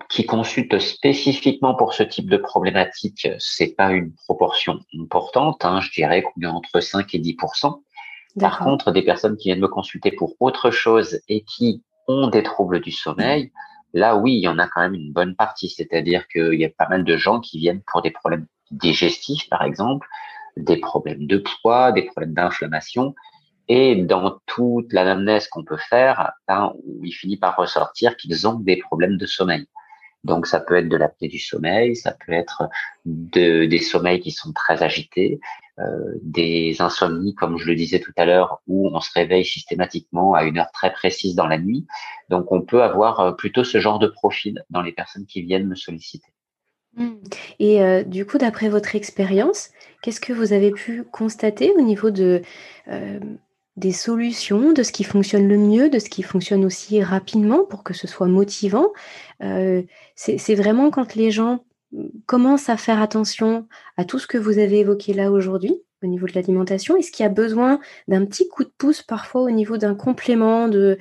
qui consultent spécifiquement pour ce type de problématique, c'est pas une proportion importante. Hein. je dirais qu'on est entre 5 et 10% Par contre, des personnes qui viennent me consulter pour autre chose et qui ont des troubles du sommeil, là oui, il y en a quand même une bonne partie. C'est-à-dire qu'il y a pas mal de gens qui viennent pour des problèmes digestifs, par exemple, des problèmes de poids, des problèmes d'inflammation. Et dans toute l'anamnèse qu'on peut faire, ben, il finit par ressortir qu'ils ont des problèmes de sommeil. Donc ça peut être de l'apnée du sommeil, ça peut être de, des sommeils qui sont très agités, des insomnies, comme je le disais tout à l'heure, où on se réveille systématiquement à une heure très précise dans la nuit. Donc on peut avoir euh, plutôt ce genre de profil dans les personnes qui viennent me solliciter. Mmh. Et euh, du coup, d'après votre expérience, qu'est-ce que vous avez pu constater au niveau de, euh, des solutions, de ce qui fonctionne le mieux, de ce qui fonctionne aussi rapidement pour que ce soit motivant? Euh, C'est vraiment quand les gens commencent à faire attention à tout ce que vous avez évoqué là aujourd'hui au niveau de l'alimentation? Est-ce qu'il y a besoin d'un petit coup de pouce parfois au niveau d'un complément de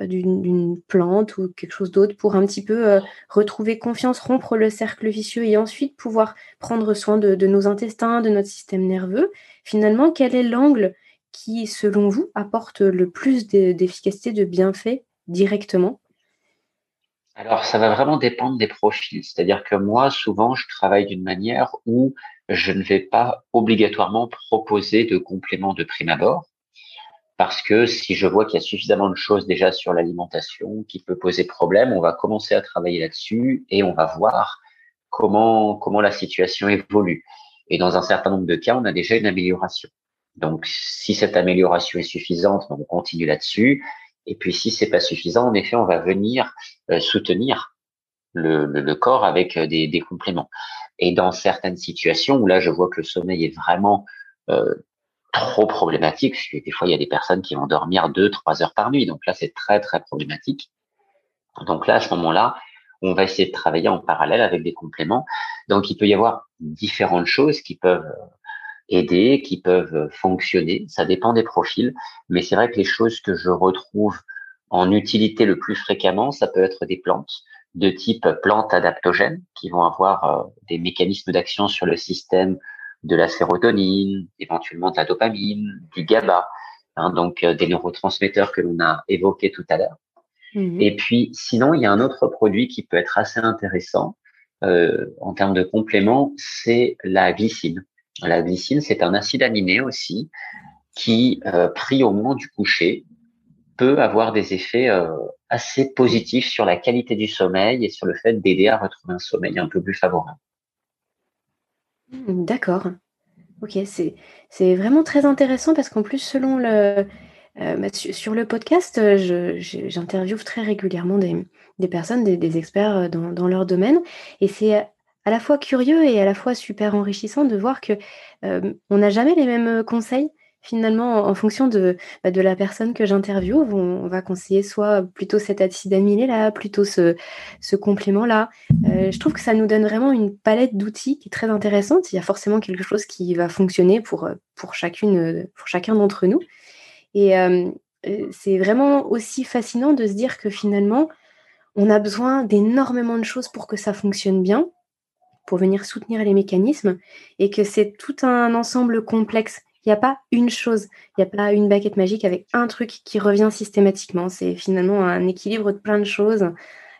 euh, d'une plante ou quelque chose d'autre pour un petit peu euh, retrouver confiance, rompre le cercle vicieux et ensuite pouvoir prendre soin de, nos intestins, de notre système nerveux? Finalement, quel est l'angle qui, selon vous, apporte le plus d'efficacité, de bienfaits directement? Alors, ça va vraiment dépendre des profils. C'est-à-dire que moi, souvent, je travaille d'une manière où je ne vais pas obligatoirement proposer de compléments de prime abord. parce que si je vois qu'il y a suffisamment de choses déjà sur l'alimentation qui peut poser problème, on va commencer à travailler là-dessus et on va voir comment comment la situation évolue. Et dans un certain nombre de cas, on a déjà une amélioration. Donc, si cette amélioration est suffisante, on continue là-dessus. Et puis, si c'est pas suffisant, en effet, on va venir euh, soutenir le, le, corps avec euh, des, des, compléments. Et dans certaines situations où là, je vois que le sommeil est vraiment euh, trop problématique, parce que des fois, il y a des personnes qui vont dormir deux, trois heures par nuit. Donc là, c'est très, très problématique. Donc là, à ce moment-là, on va essayer de travailler en parallèle avec des compléments. Donc, il peut y avoir différentes choses qui peuvent aider, qui peuvent fonctionner. Ça dépend des profils. Mais c'est vrai que les choses que je retrouve en utilité le plus fréquemment, ça peut être des plantes de type plantes adaptogènes qui vont avoir euh, des mécanismes d'action sur le système de la sérotonine, éventuellement de la dopamine, du GABA, hein, donc euh, des neurotransmetteurs que l'on a évoqués tout à l'heure. Mhm. Et puis, sinon, il y a un autre produit qui peut être assez intéressant euh, en termes de complément, c'est la glycine. La glycine, c'est un acide aminé aussi qui, euh, pris au moment du coucher, peut avoir des effets euh, assez positifs sur la qualité du sommeil et sur le fait d'aider à retrouver un sommeil un peu plus favorable. Mmh, d'accord. Ok, c'est, vraiment très intéressant parce qu'en plus, selon le, euh, bah, sur le podcast, j'interviewe très régulièrement des, des personnes, des, des experts dans, dans, leur domaine. Et c'est à la fois curieux et à la fois super enrichissant de voir que on n'a jamais les mêmes conseils finalement, en fonction de, bah, de la personne que j'interviewe, on, va conseiller soit plutôt cet acide aminé là, plutôt ce, ce complément là. Euh, je trouve que ça nous donne vraiment une palette d'outils qui est très intéressante. Il y a forcément quelque chose qui va fonctionner pour, pour, chacune, pour chacun d'entre nous. Et euh, c'est vraiment aussi fascinant de se dire que finalement, on a besoin d'énormément de choses pour que ça fonctionne bien, pour venir soutenir les mécanismes, et que c'est tout un ensemble complexe il n'y a pas une chose, il n'y a pas une baguette magique avec un truc qui revient systématiquement. C'est finalement un équilibre de plein de choses,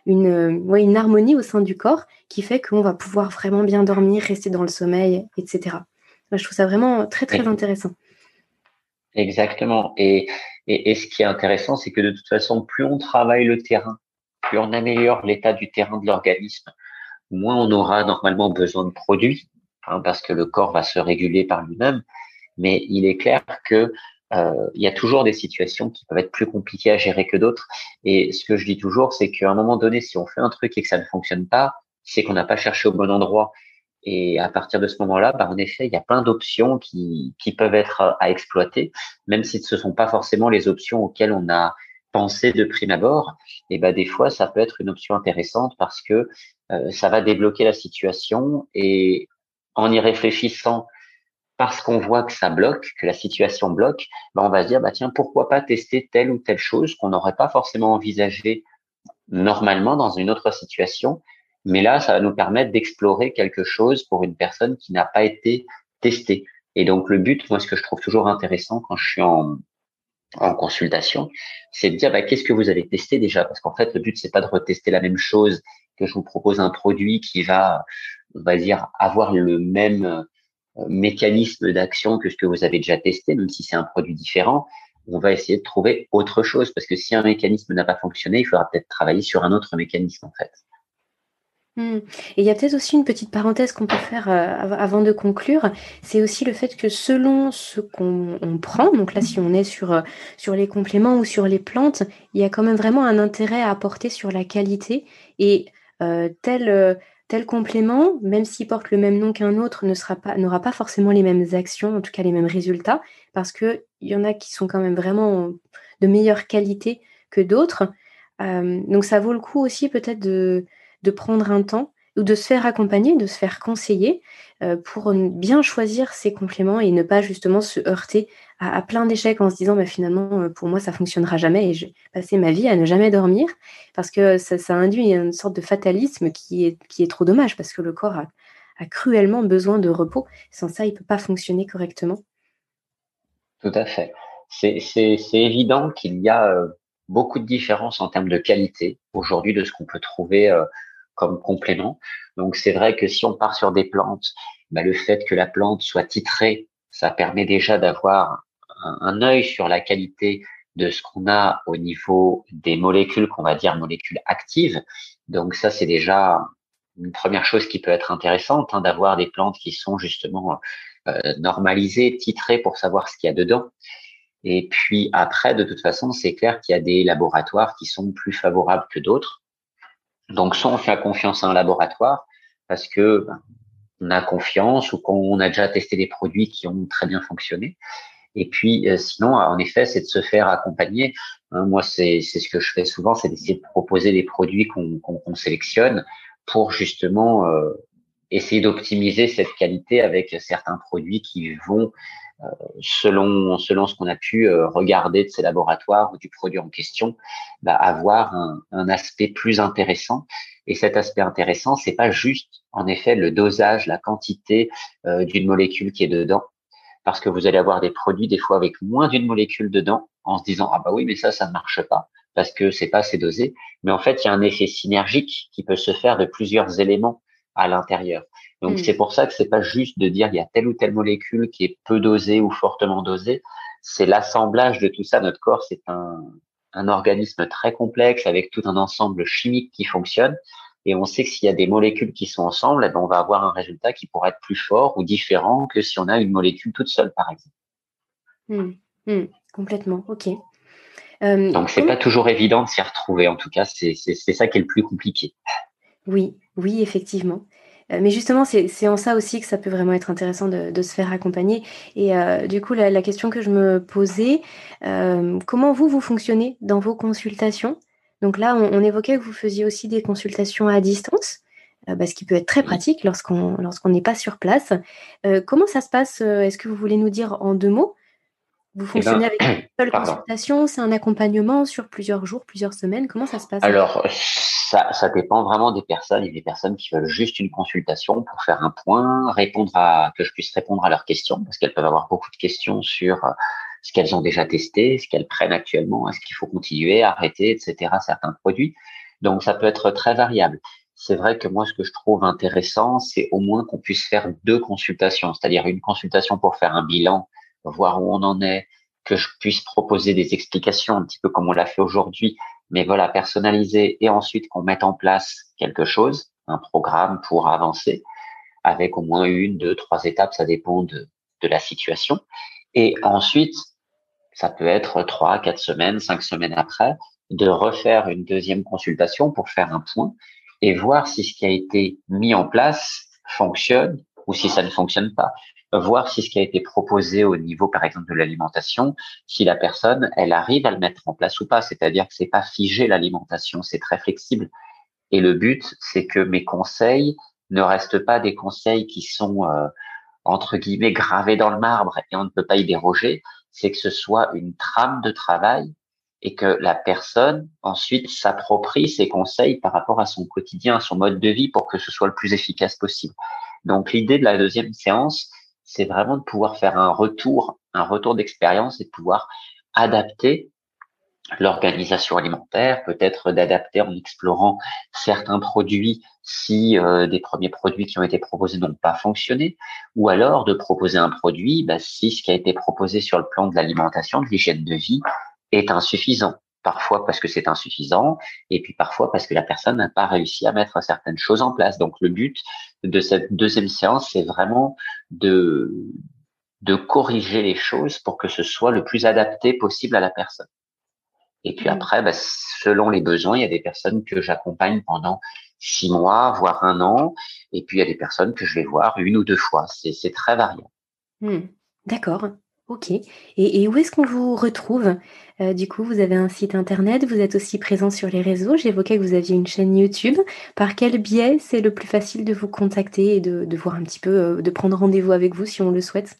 une, euh, une harmonie au sein du corps qui fait qu'on va pouvoir vraiment bien dormir, rester dans le sommeil, etc. je trouve ça vraiment très, très intéressant. Exactement. Et, et, ce qui est intéressant, c'est que de toute façon, plus on travaille le terrain, plus on améliore l'état du terrain de l'organisme, moins on aura normalement besoin de produits, hein, parce que le corps va se réguler par lui-même mais il est clair que euh, il y a toujours des situations qui peuvent être plus compliquées à gérer que d'autres. Et ce que je dis toujours, c'est qu'à un moment donné, si on fait un truc et que ça ne fonctionne pas, c'est qu'on n'a pas cherché au bon endroit. Et à partir de ce moment-là, bah, en effet, il y a plein d'options qui, qui peuvent être à, exploiter, même si ce ne sont pas forcément les options auxquelles on a pensé de prime abord. Et bah, des fois, ça peut être une option intéressante parce que euh, ça va débloquer la situation et en y réfléchissant parce qu'on voit que ça bloque, que la situation bloque, ben on va se dire bah tiens pourquoi pas tester telle ou telle chose qu'on n'aurait pas forcément envisagé normalement dans une autre situation, mais là ça va nous permettre d'explorer quelque chose pour une personne qui n'a pas été testée. Et donc le but, moi ce que je trouve toujours intéressant quand je suis en, en consultation, c'est de dire bah, qu'est-ce que vous avez testé déjà? Parce qu'en fait le but c'est pas de retester la même chose que je vous propose un produit qui va on va dire avoir le même mécanisme d'action que ce que vous avez déjà testé, même si c'est un produit différent, on va essayer de trouver autre chose parce que si un mécanisme n'a pas fonctionné, il faudra peut-être travailler sur un autre mécanisme en fait. Hmm. Et il y a peut-être aussi une petite parenthèse qu'on peut faire euh, avant de conclure, c'est aussi le fait que selon ce qu'on prend, donc là si on est sur, euh, sur les compléments ou sur les plantes, il y a quand même vraiment un intérêt à apporter sur la qualité et euh, tel tel complément, même s'il porte le même nom qu'un autre, n'aura pas forcément les mêmes actions, en tout cas les mêmes résultats, parce qu'il y en a qui sont quand même vraiment de meilleure qualité que d'autres. Euh, donc ça vaut le coup aussi peut-être de prendre un temps ou de se faire accompagner, de se faire conseiller euh, pour bien choisir ses compléments et ne pas justement se heurter à, plein d'échecs en se disant bah, finalement euh, pour moi ça fonctionnera jamais et je vais passer ma vie à ne jamais dormir parce que ça, induit une sorte de fatalisme qui est, qui est trop dommage parce que le corps a, cruellement besoin de repos. Sans ça, il ne peut pas fonctionner correctement. Tout à fait. C'est évident qu'il y a euh, beaucoup de différences en termes de qualité aujourd'hui de ce qu'on peut trouver comme complément. Donc c'est vrai que si on part sur des plantes, bah, le fait que la plante soit titrée, ça permet déjà d'avoir un, œil sur la qualité de ce qu'on a au niveau des molécules qu'on va dire molécules actives. Donc ça, c'est déjà une première chose qui peut être intéressante, hein, d'avoir des plantes qui sont justement euh, normalisées, titrées pour savoir ce qu'il y a dedans. Et puis après, de toute façon, c'est clair qu'il y a des laboratoires qui sont plus favorables que d'autres. Donc soit on fait confiance à un laboratoire parce que ben, on a confiance ou qu'on a déjà testé des produits qui ont très bien fonctionné. Et puis, euh, sinon, en effet, c'est de se faire accompagner. Hein, moi, c'est ce que je fais souvent, c'est d'essayer de proposer des produits qu'on sélectionne pour justement euh, essayer d'optimiser cette qualité avec certains produits qui vont, selon, selon ce qu'on a pu regarder de ces laboratoires ou du produit en question, bah, avoir un, un aspect plus intéressant. Et cet aspect intéressant, c'est pas juste, en effet, le dosage, la quantité d'une molécule qui est dedans, parce que vous allez avoir des produits des fois avec moins d'une molécule dedans, en se disant ah bah oui mais ça ça ne marche pas parce que c'est pas assez dosé. Mais en fait il y a un effet synergique qui peut se faire de plusieurs éléments à l'intérieur. Donc hmm. c'est pour ça que c'est pas juste de dire il y a telle ou telle molécule qui est peu dosée ou fortement dosée. C'est l'assemblage de tout ça. Notre corps c'est un, un organisme très complexe avec tout un ensemble chimique qui fonctionne. Et on sait que s'il y a des molécules qui sont ensemble, eh ben, on va avoir un résultat qui pourra être plus fort ou différent que si on a une molécule toute seule, par exemple. Hmm. Hmm. complètement, ok. Euh, Donc c'est pas toujours évident de s'y retrouver. En tout cas, c'est ça qui est le plus compliqué. Oui, oui, effectivement. Euh, mais justement, c'est en ça aussi que ça peut vraiment être intéressant de, se faire accompagner. Et euh, du coup, la, question que je me posais, comment vous, vous fonctionnez dans vos consultations? Donc là, on, évoquait que vous faisiez aussi des consultations à distance, euh, bah, ce qui peut être très pratique lorsqu'on n'est pas sur place. Euh, comment ça se passe? Euh, Est-ce que vous voulez nous dire en deux mots Vous eh fonctionnez avec une seule consultation C'est un accompagnement sur plusieurs jours, plusieurs semaines Comment ça se passe? Alors, ça, ça dépend vraiment des personnes. Il y a des personnes qui veulent juste une consultation pour faire un point, répondre à que je puisse répondre à leurs questions, parce qu'elles peuvent avoir beaucoup de questions sur ce qu'elles ont déjà testé, ce qu'elles prennent actuellement, est-ce qu'il faut continuer, arrêter, etc. certains produits. Donc ça peut être très variable. C'est vrai que moi, ce que je trouve intéressant, c'est au moins qu'on puisse faire deux consultations, c'est-à-dire une consultation pour faire un bilan, voir où on en est, que je puisse proposer des explications, un petit peu comme on l'a fait aujourd'hui, mais voilà, personnaliser et ensuite qu'on mette en place quelque chose, un programme pour avancer, avec au moins une, deux, trois étapes, ça dépend de, de la situation. Et ensuite, ça peut être trois, quatre semaines, cinq semaines après, de refaire une deuxième consultation pour faire un point et voir si ce qui a été mis en place fonctionne ou si ça ne fonctionne pas. Voir si ce qui a été proposé au niveau, par exemple, de l'alimentation, si la personne, elle arrive à le mettre en place ou pas. C'est-à-dire que c'est pas figé l'alimentation, c'est très flexible. Et le but, c'est que mes conseils ne restent pas des conseils qui sont euh, entre guillemets gravés dans le marbre et on ne peut pas y déroger c'est que ce soit une trame de travail et que la personne ensuite s'approprie ses conseils par rapport à son quotidien, à son mode de vie pour que ce soit le plus efficace possible. Donc l'idée de la deuxième séance, c'est vraiment de pouvoir faire un retour, un retour d'expérience et de pouvoir adapter l'organisation alimentaire, peut-être d'adapter en explorant certains produits si euh, des premiers produits qui ont été proposés n'ont pas fonctionné, ou alors de proposer un produit bah, si ce qui a été proposé sur le plan de l'alimentation, de l'hygiène de vie, est insuffisant. Parfois parce que c'est insuffisant, et puis parfois parce que la personne n'a pas réussi à mettre certaines choses en place. Donc le but de cette deuxième séance, c'est vraiment de, de corriger les choses pour que ce soit le plus adapté possible à la personne. Et puis mmh. après, bah, selon les besoins, il y a des personnes que j'accompagne pendant six mois, voire un an. Et puis il y a des personnes que je vais voir une ou deux fois. C'est très variable. Mmh. D'accord. Ok. Et, où est-ce qu'on vous retrouve? Euh, Du coup, vous avez un site internet, vous êtes aussi présent sur les réseaux. J'évoquais que vous aviez une chaîne YouTube. Par quel biais c'est le plus facile de vous contacter et de, voir un petit peu, euh, de prendre rendez-vous avec vous si on le souhaite?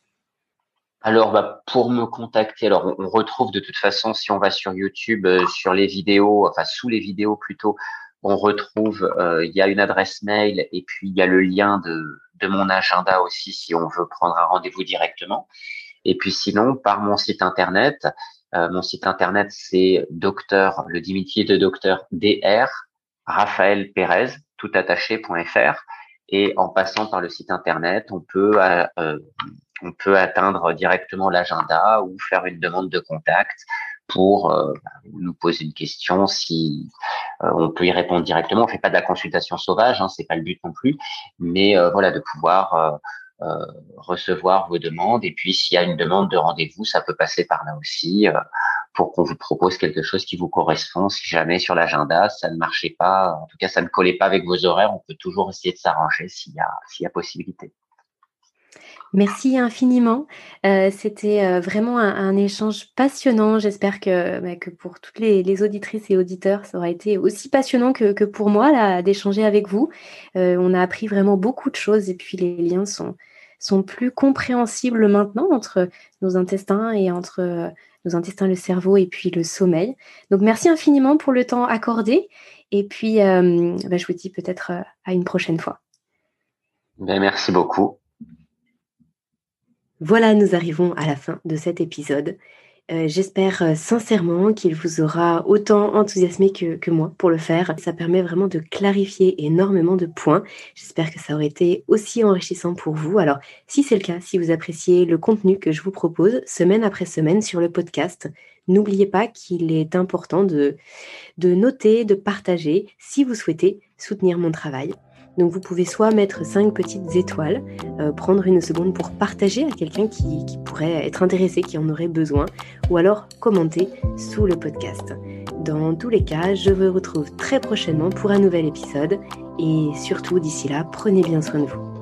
Alors, bah, pour me contacter, alors on, retrouve de toute façon, si on va sur YouTube, euh, sur les vidéos, enfin sous les vidéos plutôt, on retrouve, il y a une adresse mail et puis il y a le lien de mon agenda aussi si on veut prendre un rendez-vous directement. Et puis sinon, par mon site internet, euh, mon site internet c'est docteur, le dimitier de docteur dr, Raphaël Pérez, toutattaché.fr. Et en passant par le site internet, on peut on peut atteindre directement l'agenda ou faire une demande de contact pour euh, nous poser une question si euh, on peut y répondre directement. On fait pas de la consultation sauvage, hein, c'est pas le but non plus, mais euh, voilà de pouvoir recevoir vos demandes et puis s'il y a une demande de rendez-vous, ça peut passer par là aussi pour qu'on vous propose quelque chose qui vous correspond. Si jamais sur l'agenda ça ne marchait pas, en tout cas ça ne collait pas avec vos horaires, on peut toujours essayer de s'arranger s'il y a s'il y a possibilité. Merci infiniment. Euh, c'était euh, vraiment un, échange passionnant. J'espère que, bah, pour toutes les, auditrices et auditeurs, ça aura été aussi passionnant que, pour moi d'échanger avec vous. Euh, on a appris vraiment beaucoup de choses et puis les liens sont, sont plus compréhensibles maintenant entre nos intestins et entre nos intestins, le cerveau et puis le sommeil. Donc merci infiniment pour le temps accordé et puis bah, je vous dis peut-être à une prochaine fois. Ben, merci beaucoup. Voilà, nous arrivons à la fin de cet épisode. Euh, j'espère euh, sincèrement qu'il vous aura autant enthousiasmé que, moi pour le faire. Ça permet vraiment de clarifier énormément de points. J'espère que ça aurait été aussi enrichissant pour vous. Alors, si c'est le cas, si vous appréciez le contenu que je vous propose semaine après semaine sur le podcast, n'oubliez pas qu'il est important de, de noter, de partager si vous souhaitez soutenir mon travail. Donc vous pouvez soit mettre cinq petites étoiles, euh, prendre une seconde pour partager à quelqu'un qui, pourrait être intéressé, qui en aurait besoin, ou alors commenter sous le podcast. Dans tous les cas, je vous retrouve très prochainement pour un nouvel épisode et surtout d'ici là, prenez bien soin de vous.